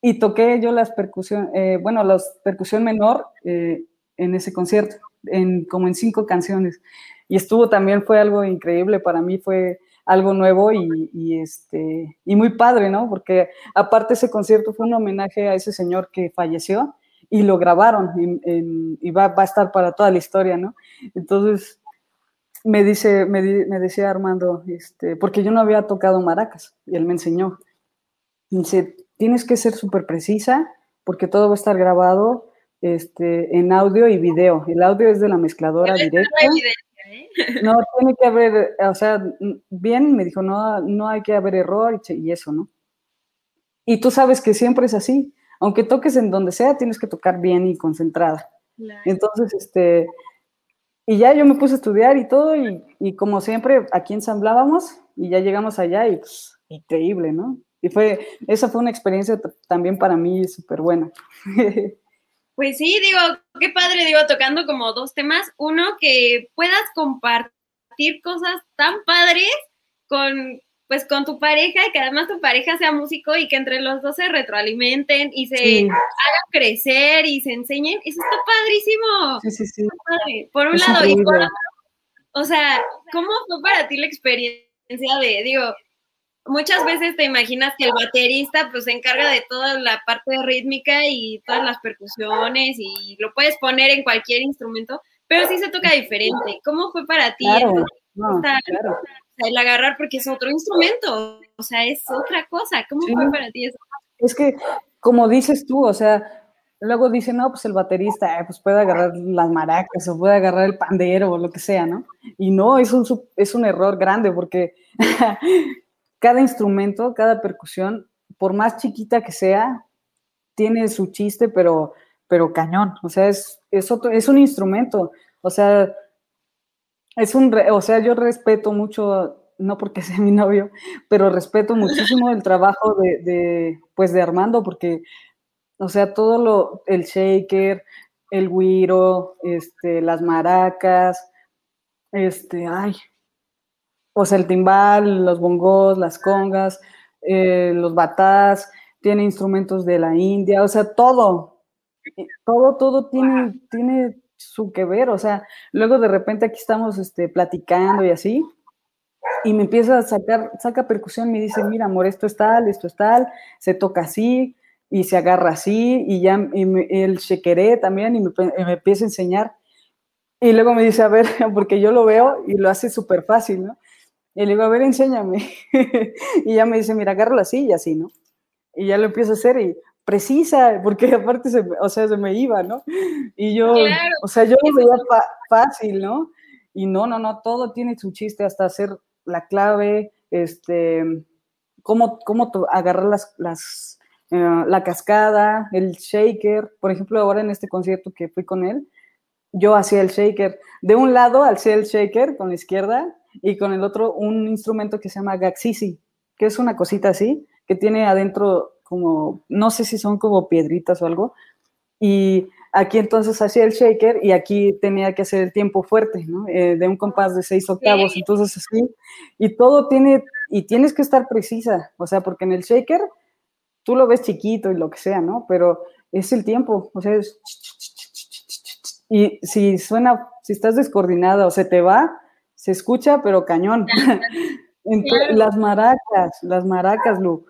y toqué yo las percusión, eh, bueno, la percusión menor eh, en ese concierto, en, como en cinco canciones. Y estuvo también, fue algo increíble, para mí fue algo nuevo y, este, y muy padre, ¿no? Porque aparte ese concierto fue un homenaje a ese señor que falleció y lo grabaron y va, va, a estar para toda la historia, ¿no? Entonces, me dice, me, me decía Armando, este, porque yo no había tocado maracas y él me enseñó. Me dice, tienes que ser súper precisa porque todo va a estar grabado este, en audio y video. El audio es de la mezcladora directa. ¿eh? No, tiene que haber, o sea, bien, me dijo, no, no hay que haber error y, eso, ¿no? Y tú sabes que siempre es así. Aunque toques en donde sea, tienes que tocar bien y concentrada. Entonces, este, y ya yo me puse a estudiar y todo, y, y, como siempre, aquí ensamblábamos, y ya llegamos allá, y pues, increíble, ¿no? Y fue, esa fue una experiencia también para mí súper buena. Pues sí, digo, qué padre, digo, tocando como dos temas. Uno, que puedas compartir cosas tan padres con, pues, con tu pareja y que además tu pareja sea músico y que entre los dos se retroalimenten y se hagan crecer y se enseñen. Eso está padrísimo. Sí, sí, sí. Por un lado, y por otro, o sea, ¿cómo fue para ti la experiencia de, digo, muchas veces te imaginas que el baterista pues se encarga de toda la parte rítmica y todas las percusiones y lo puedes poner en cualquier instrumento, pero sí se toca diferente. ¿Cómo fue para ti el agarrar porque es otro instrumento? O sea, es otra cosa. ¿Cómo fue para ti eso? Es que, como dices tú, o sea, luego dicen, no, pues el baterista, pues puede agarrar las maracas o puede agarrar el pandero o lo que sea, ¿no? Y no, es un, es un error grande porque cada instrumento, cada percusión, por más chiquita que sea, tiene su chiste, pero, pero cañón. O sea, es, es, otro, es un instrumento, o sea, es un, o sea, yo respeto mucho, no porque sea mi novio, pero respeto muchísimo el trabajo de, pues de Armando, porque, o sea, todo lo, el shaker, el guiro, este, las maracas, este, ay, o sea, el timbal, los bongos, las congas, eh, los batás, tiene instrumentos de la India, o sea, todo, todo, todo tiene, tiene su que ver, o sea, luego de repente aquí estamos este, platicando y así, y me empieza a sacar, saca percusión, me dice, mira, amor, esto es tal, esto es tal, se toca así, y se agarra así, y ya y el chequeré también, y me, me, empieza a enseñar. Y luego me dice, a ver, porque yo lo veo y lo hace súper fácil, ¿no? Y le digo, a ver, enséñame. y ya me dice, mira, agárralo así y así, ¿no? Y ya lo empiezo a hacer y precisa, porque aparte, se, o sea, se me iba, ¿no? Y yo, o sea, yo lo veía fácil, ¿no? Y no, no, no, todo tiene su chiste, hasta hacer la clave, este, cómo, cómo agarrar las, las uh, la cascada, el shaker. Por ejemplo, ahora en este concierto que fui con él, yo hacía el shaker. De un lado hacía el shaker con la izquierda y con el otro un instrumento que se llama gaxisi, que es una cosita así, que tiene adentro como, no sé si son como piedritas o algo, y aquí entonces hacía el shaker y aquí tenía que hacer el tiempo fuerte, ¿no? Eh, de un compás de seis octavos, entonces así, y todo tiene, y tienes que estar precisa, o sea, porque en el shaker tú lo ves chiquito y lo que sea, ¿no? Pero es el tiempo, o sea, es... Y si suena, si estás descoordinada o se te va, se escucha, pero cañón. Entonces, las maracas, las maracas, Lu.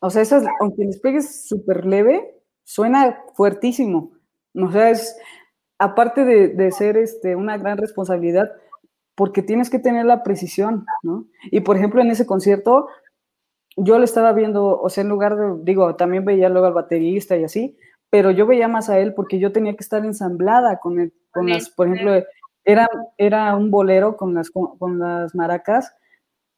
O sea, esas, aunque les pegues súper leve, suena fuertísimo. O sea, es, aparte de, de, ser este, una gran responsabilidad, porque tienes que tener la precisión, ¿no? Y por ejemplo, en ese concierto, yo lo estaba viendo, o sea, en lugar de, digo, también veía luego al baterista y así, pero yo veía más a él porque yo tenía que estar ensamblada con, él, con las, por ejemplo, era, era un bolero con las, con las maracas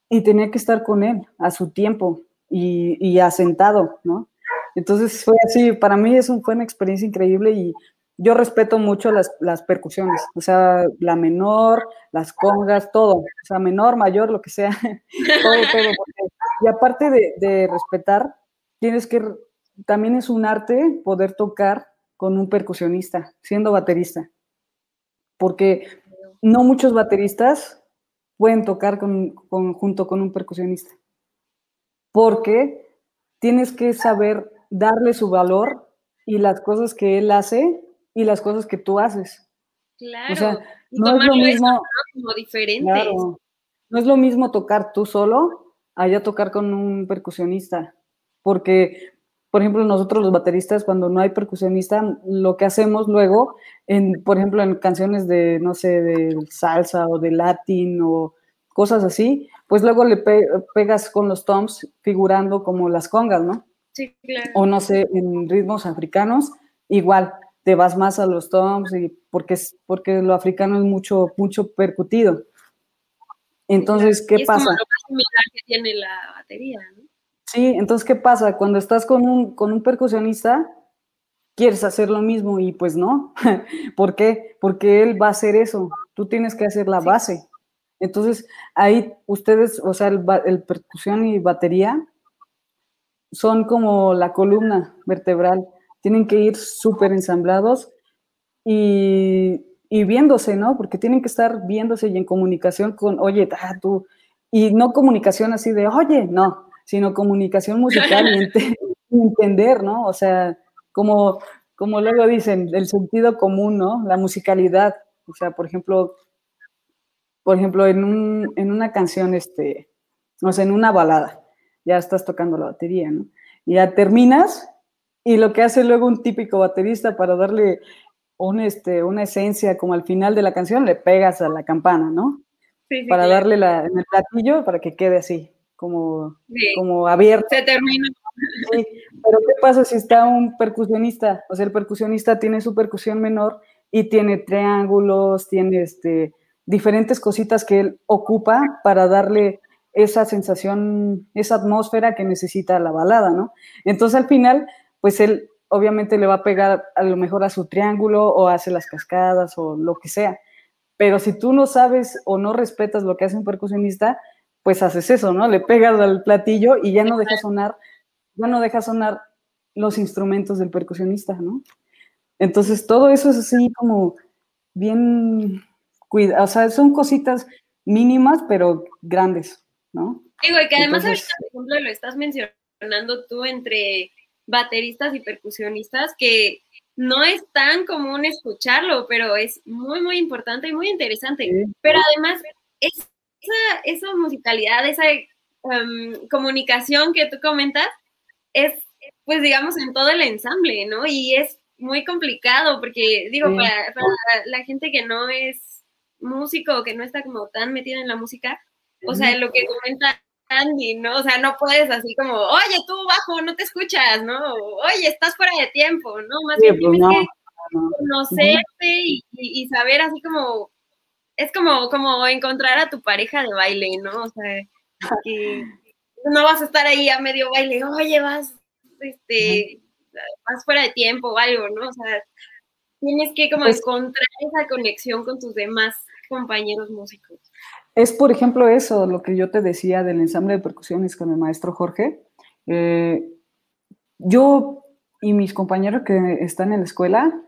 y tenía que estar con él a su tiempo y, y asentado, ¿no? Entonces fue así, para mí es un, fue una experiencia increíble y yo respeto mucho las, las, percusiones, o sea, la menor, las congas, todo, o sea, menor, mayor, lo que sea, y aparte de, de, respetar, tienes que, también es un arte poder tocar con un percusionista, siendo baterista porque no muchos bateristas pueden tocar con, con, junto con un percusionista, porque tienes que saber darle su valor y las cosas que él hace y las cosas que tú haces. Claro. O sea, no es lo mismo como diferentes. Claro, no es lo mismo tocar tú solo allá tocar con un percusionista, porque por ejemplo, nosotros los bateristas, cuando no hay percusionista, lo que hacemos luego, en, por ejemplo, en canciones de, no sé, de salsa o de latín o cosas así, pues luego le pegas con los toms figurando como las congas, ¿no? Sí, claro. O no sé, en ritmos africanos, igual, te vas más a los toms y porque, porque lo africano es mucho, mucho percutido. Entonces, ¿qué es pasa? Como lo más que tiene la batería, ¿no? Sí, entonces, ¿qué pasa? Cuando estás con un, con un percusionista, quieres hacer lo mismo y pues no. ¿Por qué? Porque él va a hacer eso. Tú tienes que hacer la base. Entonces, ahí ustedes, o sea, el, el percusión y batería son como la columna vertebral. Tienen que ir súper ensamblados y, y, viéndose, ¿no? Porque tienen que estar viéndose y en comunicación con, oye, ah, tú, y no comunicación así de, oye, no, sino comunicación musical y, ent y entender, ¿no? O sea, como, como luego dicen, el sentido común, ¿no? La musicalidad. O sea, por ejemplo, por ejemplo, en, un, en una canción, este, o sea, en una balada, ya estás tocando la batería, ¿no? Y ya terminas y lo que hace luego un típico baterista para darle un, este, una esencia como al final de la canción, le pegas a la campana, ¿no? Sí, sí, para darle la, en el platillo para que quede así como, sí. como abierto. Se termina. Sí, pero ¿qué pasa si está un percusionista? O sea, el percusionista tiene su percusión menor y tiene triángulos, tiene este, diferentes cositas que él ocupa para darle esa sensación, esa atmósfera que necesita la balada, ¿no? Entonces al final, pues él obviamente le va a pegar a lo mejor a su triángulo o hace las cascadas o lo que sea. Pero si tú no sabes o no respetas lo que hace un percusionista, pues haces eso, ¿no? Le pegas al platillo y ya no deja sonar, ya no deja sonar los instrumentos del percusionista, ¿no? Entonces todo eso es así como bien cuidado, o sea, son cositas mínimas pero grandes, ¿no? Digo, y que además ahorita, por ejemplo, lo estás mencionando tú entre bateristas y percusionistas, que no es tan común escucharlo, pero es muy, muy importante y muy interesante. Pero además, esa, esa musicalidad, esa em, comunicación que tú comentas, es, pues, digamos, en todo el ensamble, ¿no? Y es muy complicado, porque, digo, para, la gente que no es músico, que no está como tan metida en la música, o sea, lo que comenta Andy, ¿no? O sea, no puedes así como, oye, tú bajo, no te escuchas, ¿no? Oye, estás fuera de tiempo, ¿no? Más bien pues tienes que conocerte y, saber así como, es como, como encontrar a tu pareja de baile, ¿no? O sea, que no vas a estar ahí a medio baile, oye, vas, este, vas fuera de tiempo o algo, ¿no? O sea, tienes que como pues encontrar esa conexión con tus demás compañeros músicos. Es, por ejemplo, eso, lo que yo te decía del ensamble de percusiones con el maestro Jorge. Eh, yo y mis compañeros que están en la escuela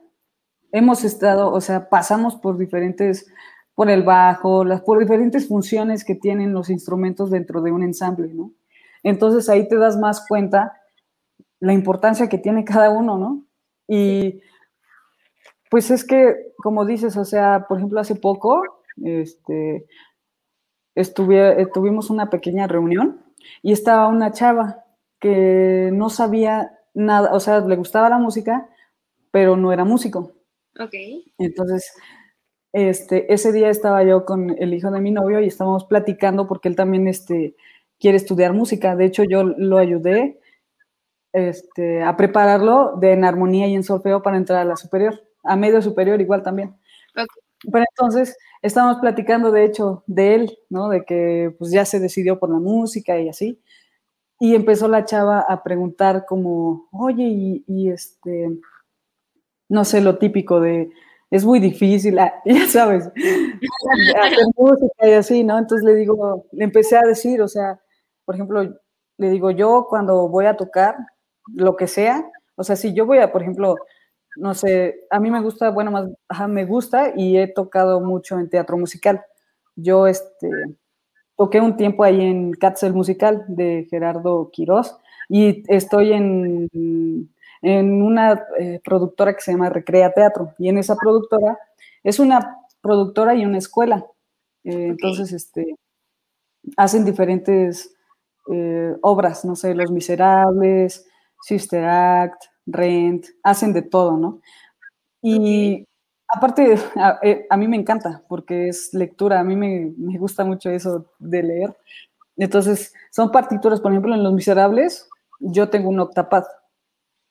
hemos estado, o sea, pasamos por diferentes, por el bajo, las, por diferentes funciones que tienen los instrumentos dentro de un ensamble, ¿no? Entonces ahí te das más cuenta la importancia que tiene cada uno, ¿no? Y pues es que, como dices, o sea, por ejemplo, hace poco, este, estuve, tuvimos una pequeña reunión y estaba una chava que no sabía nada, o sea, le gustaba la música, pero no era músico. Ok. Entonces, este, ese día estaba yo con el hijo de mi novio y estábamos platicando porque él también este, quiere estudiar música. De hecho, yo lo ayudé este, a prepararlo de en armonía y en solfeo para entrar a la superior, a medio superior igual también. Pero entonces estábamos platicando, de hecho, de él, ¿no? De que pues ya se decidió por la música y así. Y empezó la chava a preguntar como, oye, y, este, no sé, lo típico de, es muy difícil, ah, ya sabes, hacer música y así, ¿no? Entonces le digo, le empecé a decir, o sea, por ejemplo, le digo, yo cuando voy a tocar, lo que sea, o sea, si yo voy a, por ejemplo, no sé, a mí me gusta, bueno, más, me gusta y he tocado mucho en teatro musical. Yo, este, toqué un tiempo ahí en Katzel Musical de Gerardo Quirós y estoy en, en una eh, productora que se llama Recrea Teatro y en esa productora es una productora y una escuela. Eh, entonces, este, hacen diferentes eh, obras, no sé, Los Miserables, Sister Act, Rent, hacen de todo, ¿no? Y aparte, eh, a, mí me encanta porque es lectura, a mí me, gusta mucho eso de leer. Entonces, son partituras, por ejemplo, en Los Miserables, yo tengo un octapad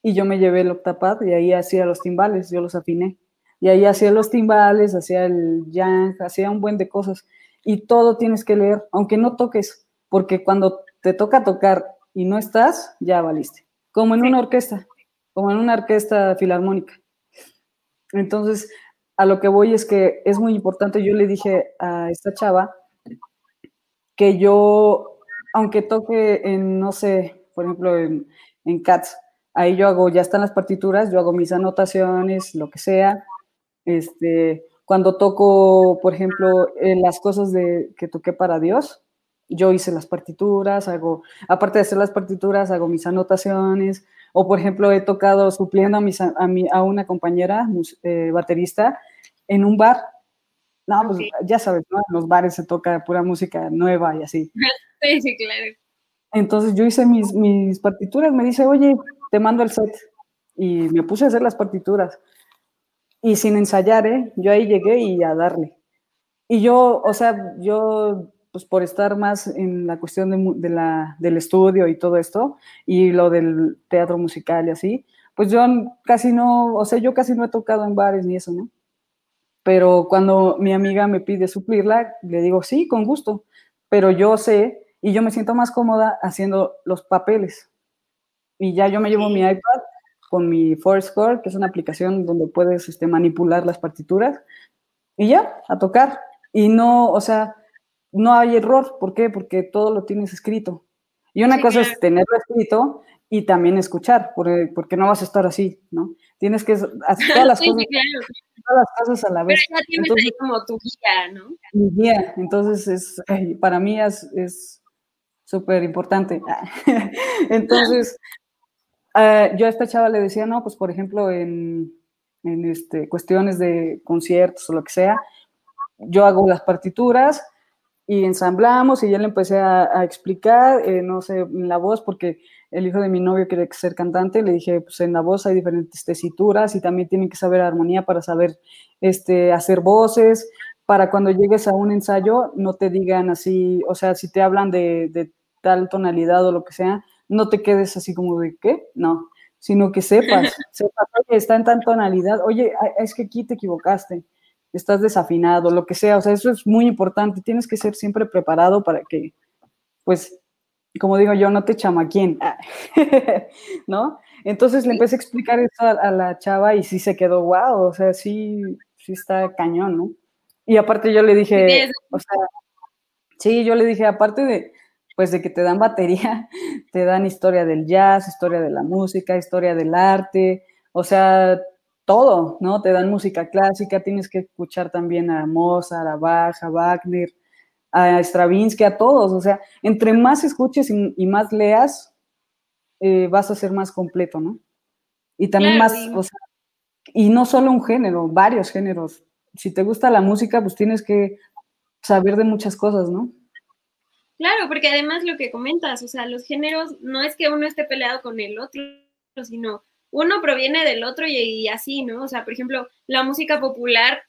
y yo me llevé el octapad y ahí hacía los timbales, yo los afiné. Y ahí hacía los timbales, hacía el yang, hacía un buen de cosas. Y todo tienes que leer, aunque no toques, porque cuando te toca tocar y no estás, ya valiste. Como en una orquesta como en una orquesta filarmónica. Entonces, a lo que voy es que es muy importante, yo le dije a esta chava que yo, aunque toque en, no sé, por ejemplo, en, en CATS, ahí yo hago, ya están las partituras, yo hago mis anotaciones, lo que sea. Este, cuando toco, por ejemplo, las cosas de, que toqué para Dios, yo hice las partituras, hago, aparte de hacer las partituras, hago mis anotaciones, o, por ejemplo, he tocado supliendo a, mis, a, a una compañera eh, baterista en un bar. No, pues ya sabes, ¿no? En los bares se toca pura música nueva y así. Sí, sí, claro. Entonces yo hice mis, mis partituras, me dice, oye, te mando el set. Y me puse a hacer las partituras. Y sin ensayar, ¿eh? Yo ahí llegué y a darle. Y yo, o sea, yo pues por estar más en la cuestión de, la, del estudio y todo esto, y lo del teatro musical y así, pues yo casi no, o sea, yo casi no he tocado en bares ni eso, ¿no? Pero cuando mi amiga me pide suplirla, le digo, sí, con gusto, pero yo sé y yo me siento más cómoda haciendo los papeles. Y ya yo me llevo mi iPad con mi Score, que es una aplicación donde puedes este, manipular las partituras, y ya, a tocar. Y no, o sea, no hay error. ¿Por qué? Porque todo lo tienes escrito. Y una cosa es tenerlo escrito y también escuchar, porque, porque, no vas a estar así, ¿no? Tienes que hacer todas las, cosas, todas las cosas a la vez. Pero ya tienes ahí como tu guía, ¿no? Mi guía, entonces es, para mí es súper importante. entonces, uh, yo a esta chava le decía, no, pues por ejemplo, en, en este, cuestiones de conciertos o lo que sea, yo hago las partituras, y ensamblamos y ya le empecé a, explicar, eh, no sé, en la voz, porque el hijo de mi novio quiere ser cantante, le dije, pues en la voz hay diferentes tesituras y también tienen que saber armonía para saber este, hacer voces, para cuando llegues a un ensayo no te digan así, o sea, si te hablan de, de tal tonalidad o lo que sea, no te quedes así como de qué, no, sino que sepas, sepas, oye, está en tal tonalidad, oye, es que aquí te equivocaste estás desafinado, lo que sea, o sea, eso es muy importante, tienes que ser siempre preparado para que, pues, como digo yo, no te chamaquien, ¿no? Entonces le empecé a explicar eso a, la chava y sí se quedó, wow, o sea, sí, sí está cañón, ¿no? Y aparte yo le dije, o sea, sí, yo le dije, aparte de, pues de que te dan batería, te dan historia del jazz, historia de la música, historia del arte, o sea, todo, ¿no? Te dan música clásica, tienes que escuchar también a Mozart, a Bach, a Wagner, a Stravinsky, a todos. O sea, entre más escuches y, más leas, eh, vas a ser más completo, ¿no? Y también más, o sea, y no solo un género, varios géneros. Si te gusta la música, pues tienes que saber de muchas cosas, ¿no? Claro, porque además lo que comentas, o sea, los géneros no es que uno esté peleado con el otro, sino uno proviene del otro y, así, ¿no? O sea, por ejemplo, la música popular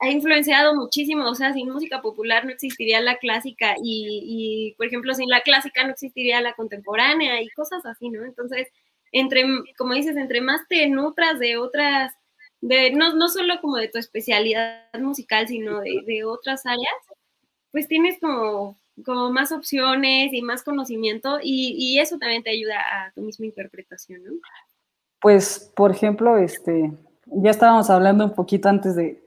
ha influenciado muchísimo, o sea, sin música popular no existiría la clásica y, por ejemplo, sin la clásica no existiría la contemporánea y cosas así, ¿no? Entonces, entre, como dices, entre más te nutras de otras, de, no, no solo como de tu especialidad musical, sino de, otras áreas, pues tienes como, como más opciones y más conocimiento y, eso también te ayuda a tu misma interpretación, ¿no? Pues, por ejemplo, este, ya estábamos hablando un poquito antes de,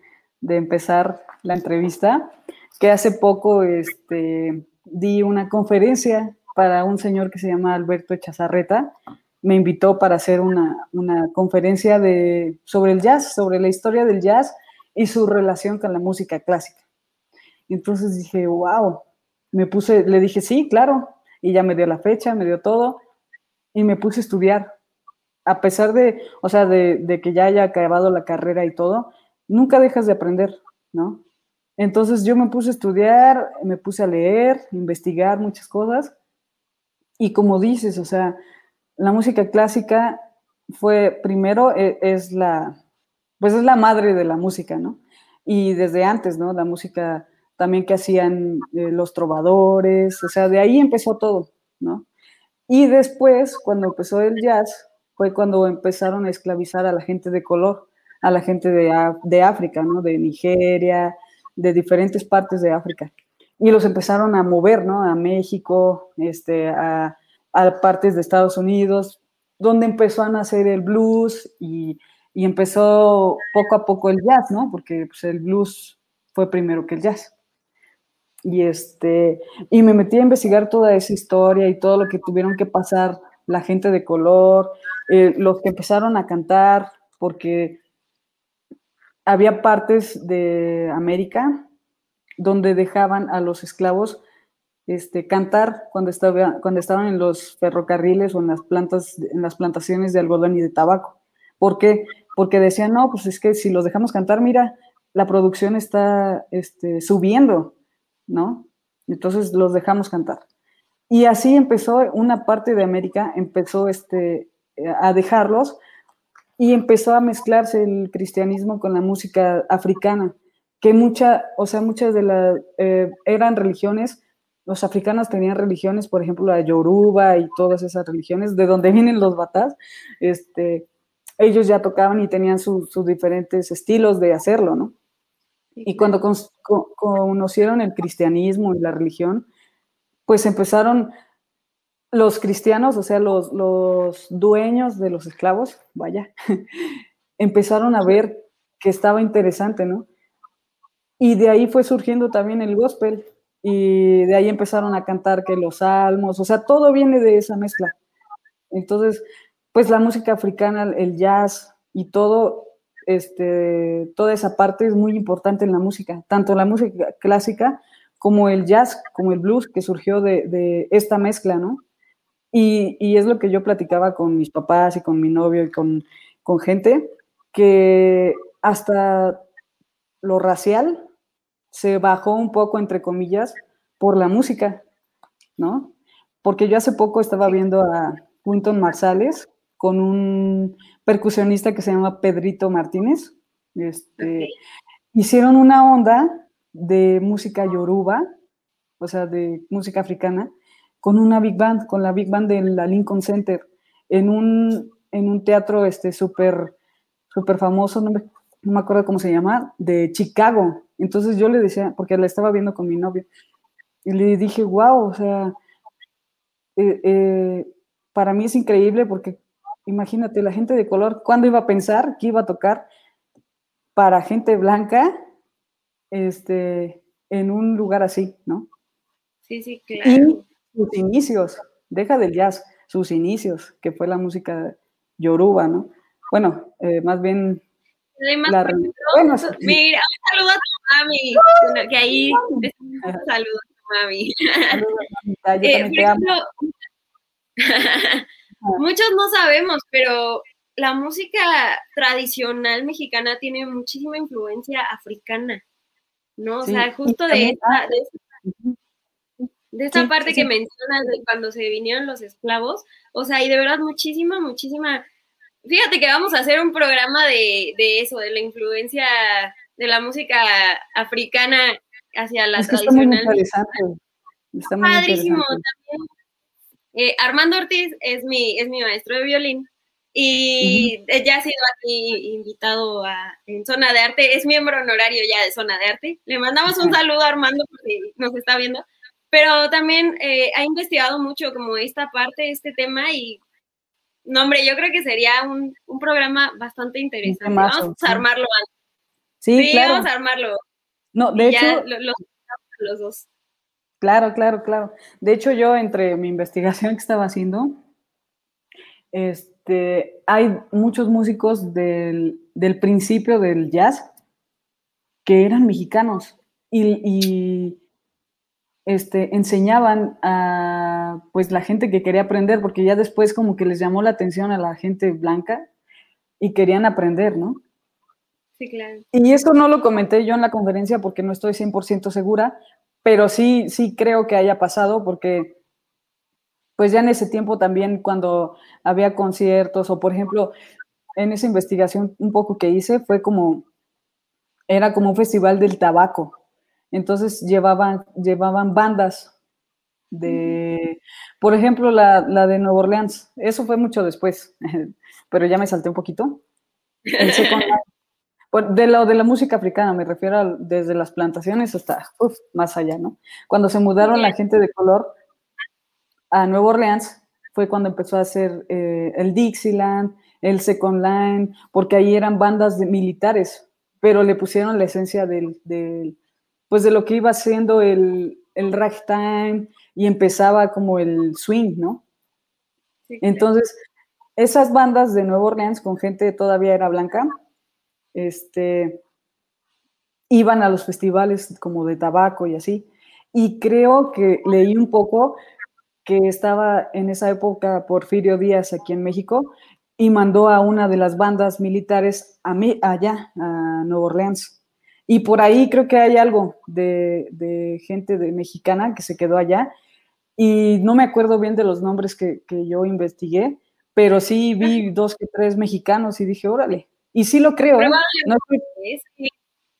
empezar la entrevista, que hace poco este, di una conferencia para un señor que se llama Alberto Chazarreta. Me invitó para hacer una, conferencia de, sobre el jazz, sobre la historia del jazz y su relación con la música clásica. Entonces dije, wow, me puse, le dije, sí, claro, y ya me dio la fecha, me dio todo, y me puse a estudiar a pesar de, o sea, de, que ya haya acabado la carrera y todo, nunca dejas de aprender, ¿no? Entonces yo me puse a estudiar, me puse a leer, investigar muchas cosas. Y como dices, o sea, la música clásica fue primero e, es la pues es la madre de la música, ¿no? Y desde antes, ¿no? La música también que hacían eh, los trovadores, o sea, de ahí empezó todo, ¿no? Y después, cuando empezó el jazz, fue cuando empezaron a esclavizar a la gente de color, a la gente de, África, ¿no? De Nigeria, de diferentes partes de África. Y los empezaron a mover, ¿no? A México, este, a, partes de Estados Unidos, donde empezó a nacer el blues y, empezó poco a poco el jazz, ¿no? Porque pues, el blues fue primero que el jazz. Y, este, y me metí a investigar toda esa historia y todo lo que tuvieron que pasar la gente de color, eh, los que empezaron a cantar, porque había partes de América donde dejaban a los esclavos este, cantar cuando, estaba, cuando estaban en los ferrocarriles o en las, plantas, en las plantaciones de algodón y de tabaco. ¿Por qué? Porque decían, no, pues es que si los dejamos cantar, mira, la producción está este, subiendo, ¿no? Entonces los dejamos cantar. Y así empezó una parte de América, empezó este, a dejarlos y empezó a mezclarse el cristianismo con la música africana, que mucha, o sea, muchas de las eh, eran religiones, los africanos tenían religiones, por ejemplo, la Yoruba y todas esas religiones, de donde vienen los batás, este, ellos ya tocaban y tenían sus diferentes estilos de hacerlo, ¿no? Y cuando conocieron el cristianismo y la religión, pues empezaron los cristianos, o sea, los, los dueños de los esclavos, vaya, empezaron a ver que estaba interesante, ¿no? Y de ahí fue surgiendo también el gospel y de ahí empezaron a cantar que los salmos, o sea, todo viene de esa mezcla. Entonces, pues la música africana, el jazz y todo, este, toda esa parte es muy importante en la música, tanto la música clásica como el jazz, como el blues, que surgió de, esta mezcla, ¿no? Y, es lo que yo platicaba con mis papás y con mi novio y con, con gente, que hasta lo racial se bajó un poco, entre comillas, por la música, ¿no? Porque yo hace poco estaba viendo a Quinton Marsales con un percusionista que se llama Pedrito Martínez. Este, Hicieron una onda de música yoruba, o sea, de música africana, con una big band, con la big band de la Lincoln Center, en un, en un teatro este súper super famoso, no me, no me acuerdo cómo se llama, de Chicago. Entonces yo le decía, porque la estaba viendo con mi novio, y le dije, wow, o sea, eh, eh, para mí es increíble porque imagínate, la gente de color, ¿cuándo iba a pensar que iba a tocar para gente blanca este, en un lugar así, ¿no? Sí, sí, claro. Y sus inicios, deja del jazz, sus inicios, que fue la música yoruba, ¿no? Bueno, eh, más bien la, bueno, Mira, un saludo a tu mami, que ahí un saludo a tu mami. Eh, muchos no sabemos, pero la música tradicional mexicana tiene muchísima influencia africana, ¿no? O sea, justo de esta, de, esta parte que mencionas de cuando se vinieron los esclavos, o sea, y de verdad muchísima, muchísima Fíjate que vamos a hacer un programa de, eso, de la influencia de la música africana hacia la tradicional. Está Está muy Padrísimo también. Eh, Armando Ortiz es mi, es mi maestro de violín y ya ha sido aquí invitado a, en Zona de Arte, es miembro honorario ya de Zona de Arte. Le mandamos un saludo a Armando porque nos está viendo, pero también eh, ha investigado mucho como esta parte, este tema y no, hombre, yo creo que sería un, programa bastante interesante. vamos a armarlo antes. Sí, claro. vamos a armarlo. No, de hecho. los dos. Claro, claro, claro. De hecho, yo entre mi investigación que estaba haciendo, este, hay muchos músicos del, principio del jazz que eran mexicanos y este, enseñaban a pues la gente que quería aprender, porque ya después como que les llamó la atención a la gente blanca y querían aprender, ¿no? Sí, claro. Y esto no lo comenté yo en la conferencia porque no estoy 100% segura, pero sí, sí creo que haya pasado porque pues ya en ese tiempo también cuando había conciertos o por ejemplo en esa investigación un poco que hice fue como, era como un festival del tabaco, entonces llevaban, llevaban bandas de, por ejemplo, la, de Nueva Orleans. Eso fue mucho después, pero ya me salté un poquito. de lo de la música africana, me refiero desde las plantaciones hasta más allá, ¿no? Cuando se mudaron la gente de color a Nueva Orleans, fue cuando empezó a hacer eh, el Dixieland, el Second Line, porque ahí eran bandas de militares, pero le pusieron la esencia del, pues de lo que iba siendo el, el ragtime y empezaba como el swing, ¿no? Entonces, esas bandas de Nueva Orleans con gente todavía era blanca, este, iban a los festivales como de tabaco y así. Y creo que leí un poco que estaba en esa época Porfirio Díaz aquí en México y mandó a una de las bandas militares a mí, allá, a Nueva Orleans. Y por ahí creo que hay algo de, gente de mexicana que se quedó allá. Y no me acuerdo bien de los nombres que, yo investigué, pero sí vi dos que tres mexicanos y dije, órale. Y sí lo creo. ¿eh?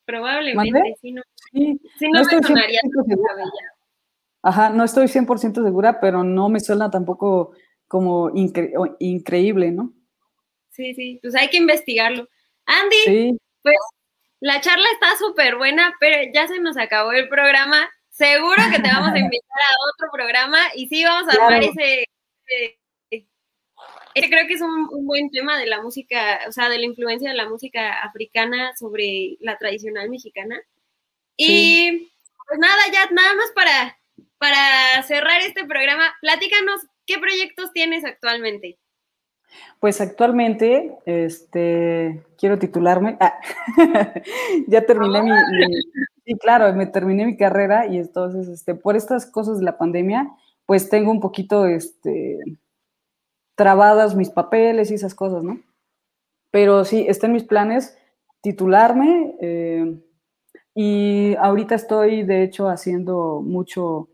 Probablemente, sí, no, sí, no, estoy Ajá, no estoy 100% segura, pero no me suena tampoco como increíble, ¿no? Sí, sí, pues hay que investigarlo. Andy, pues la charla está súper buena, pero ya se nos acabó el programa. Seguro que te vamos a invitar a otro programa y sí vamos a armar ese, creo que es un, buen tema de la música, o sea, de la influencia de la música africana sobre la tradicional mexicana. Y pues nada, ya nada más para, para cerrar este programa, platícanos qué proyectos tienes actualmente. Pues actualmente, este, quiero titularme. Ah, ya terminé mi, sí, claro, me terminé mi carrera y entonces, este, por estas cosas de la pandemia, pues tengo un poquito, este, trabadas mis papeles y esas cosas, ¿no? Pero sí, está en mis planes titularme eh, y ahorita estoy, de hecho, haciendo mucho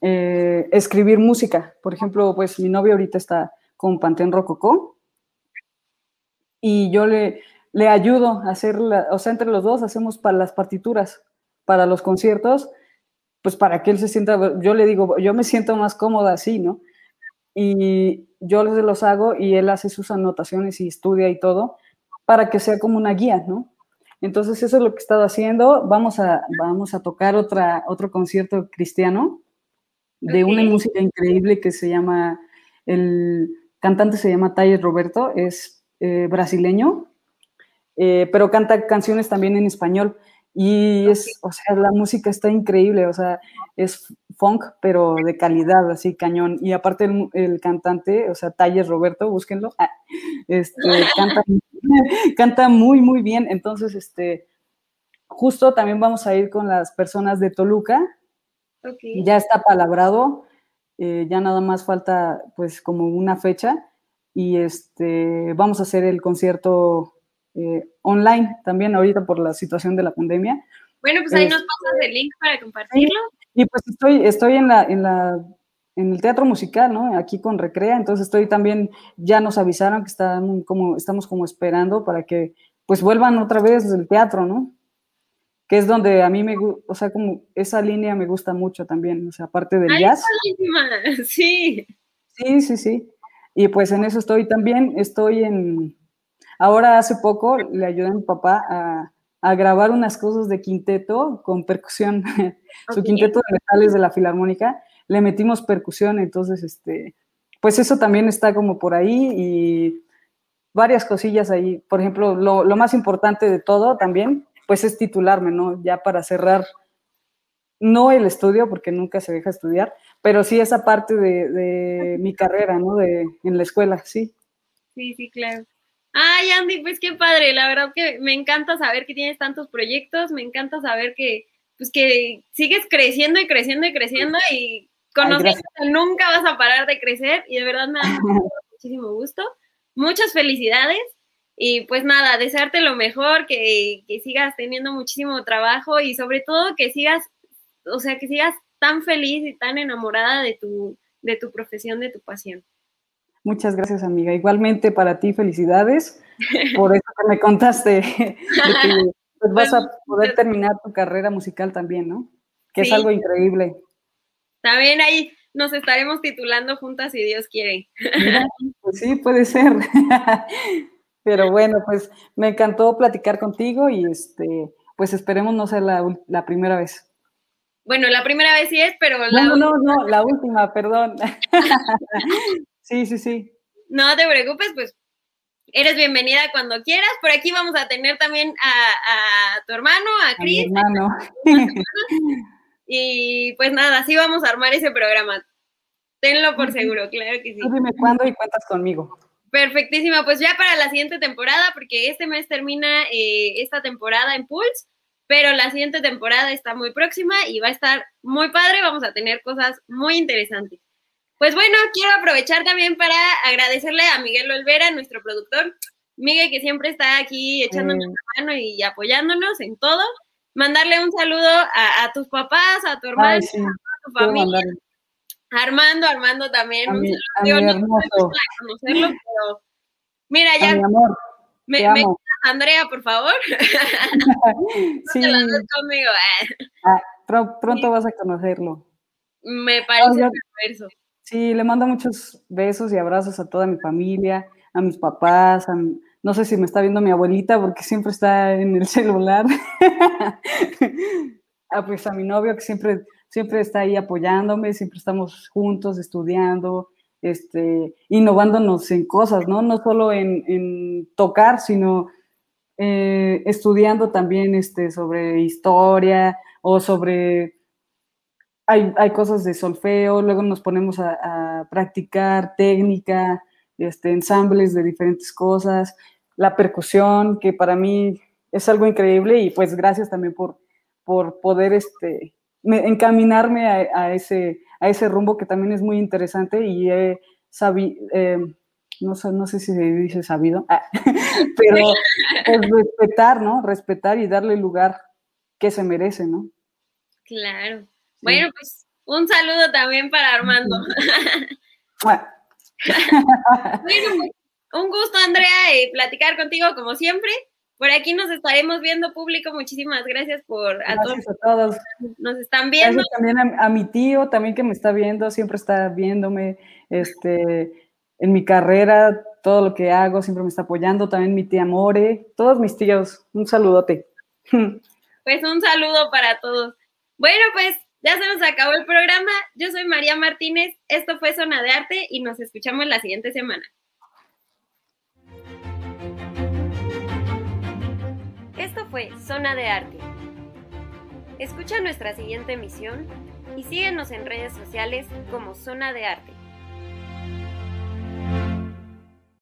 eh, escribir música. Por ejemplo, pues mi novio ahorita está con Pantén Rococó y yo le, le ayudo a hacer, o sea, entre los dos hacemos para las partituras, para los conciertos, pues para que él se sienta, yo le digo, yo me siento más cómoda así, ¿no? y yo les los hago y él hace sus anotaciones y estudia y todo para que sea como una guía, ¿no? Entonces eso es lo que he estado haciendo. Vamos a, vamos a tocar otra, otro concierto cristiano de una música increíble que se llama, el cantante se llama Tayer Roberto, es eh, brasileño, eh, pero canta canciones también en español. Y es, o sea, la música está increíble, o sea, es funk, pero de calidad, así cañón. Y aparte el, cantante, o sea, Talles Roberto, búsquenlo, este, canta, canta muy, muy bien. Entonces, este, justo también vamos a ir con las personas de Toluca. Ya está palabrado, eh, ya nada más falta pues como una fecha y este, vamos a hacer el concierto eh, online también ahorita por la situación de la pandemia. Bueno, pues ahí nos pasas el link para compartirlo. Y pues estoy, estoy en la, en la, en el teatro musical, ¿no? Aquí con Recrea, entonces estoy también, ya nos avisaron que están como, estamos como esperando para que pues vuelvan otra vez del teatro, ¿no? Que es donde a mí me gusta, o sea, como esa línea me gusta mucho también, o sea, aparte del jazz. Sí. Sí, sí, sí. Y pues en eso estoy también, estoy en, ahora hace poco le ayudé a mi papá a, a grabar unas cosas de quinteto con percusión, su quinteto de metales de la Filarmónica, le metimos percusión, entonces, este, pues eso también está como por ahí y varias cosillas ahí. Por ejemplo, lo, más importante de todo también, pues es titularme, ¿no? Ya para cerrar, no el estudio, porque nunca se deja estudiar, pero sí esa parte de, de mi carrera, ¿no? De, en la escuela, sí. Sí, sí, claro. Ay, Andy, pues qué padre, la verdad que me encanta saber que tienes tantos proyectos, me encanta saber que, pues que sigues creciendo y creciendo y creciendo y conociendo que nunca vas a parar de crecer y de verdad me da muchísimo gusto. Muchas felicidades y pues nada, desearte lo mejor, que, que sigas teniendo muchísimo trabajo y sobre todo que sigas, o sea, que sigas tan feliz y tan enamorada de tu, de tu profesión, de tu pasión. Muchas gracias, amiga. Igualmente para ti, felicidades por eso que me contaste, pues, vas a poder terminar tu carrera musical también, ¿no? Que es algo increíble. También ahí nos estaremos titulando juntas si Dios quiere. pues sí, puede ser. Pero bueno, pues me encantó platicar contigo y este, pues esperemos no ser la, la primera vez. Bueno, la primera vez sí es, pero la No, no, no, la última, perdón. Sí, sí, sí. No te preocupes, pues eres bienvenida cuando quieras. Por aquí vamos a tener también a, tu hermano, a Cris. hermano. Y pues nada, así vamos a armar ese programa. Tenlo por seguro, claro que sí. dime cuándo y cuentas conmigo. Perfectísima, pues ya para la siguiente temporada, porque este mes termina eh, esta temporada en Pulse, pero la siguiente temporada está muy próxima y va a estar muy padre, vamos a tener cosas muy interesantes. Pues bueno, quiero aprovechar también para agradecerle a Miguel Olvera, nuestro productor. Miguel, que siempre está aquí echándonos la mano y apoyándonos en todo. Mandarle un saludo a, tus papás, a tu hermano, a tu familia. Armando, Armando también. un saludo. conocerlo, pero mira, ya. Me, me Andrea, por favor. sí. conmigo. Ah, pronto vas a conocerlo. Me parece perverso. Sí, le mando muchos besos y abrazos a toda mi familia, a mis papás, no sé si me está viendo mi abuelita porque siempre está en el celular, a, pues a mi novio que siempre, siempre está ahí apoyándome, siempre estamos juntos estudiando, este, innovándonos en cosas, ¿no? No solo en, tocar, sino eh, estudiando también este, sobre historia o sobre... Hay, cosas de solfeo, luego nos ponemos a, practicar técnica, este, ensambles de diferentes cosas, la percusión, que para mí es algo increíble y pues gracias también por, por poder este, encaminarme a, ese, a ese rumbo que también es muy interesante y he sabido, eh, no, sé, no sé si se dice sabido, ah, pero respetar, ¿no? Respetar y darle el lugar que se merece, ¿no? Claro. Bueno, pues un saludo también para Armando. bueno, pues, un gusto, Andrea, y platicar contigo como siempre. Por aquí nos estaremos viendo, público. Muchísimas gracias por a gracias a todos. Nos están viendo. Gracias también a, mi tío, también que me está viendo, siempre está viéndome. Este, en mi carrera, todo lo que hago, siempre me está apoyando. También mi tía More, todos mis tíos. Un saludote. Pues un saludo para todos. Bueno, pues ya se nos acabó el programa. Yo soy María Martínez. Esto fue Zona de Arte y nos escuchamos la siguiente semana. Esto fue Zona de Arte. Escucha nuestra siguiente emisión y síguenos en redes sociales como Zona de Arte.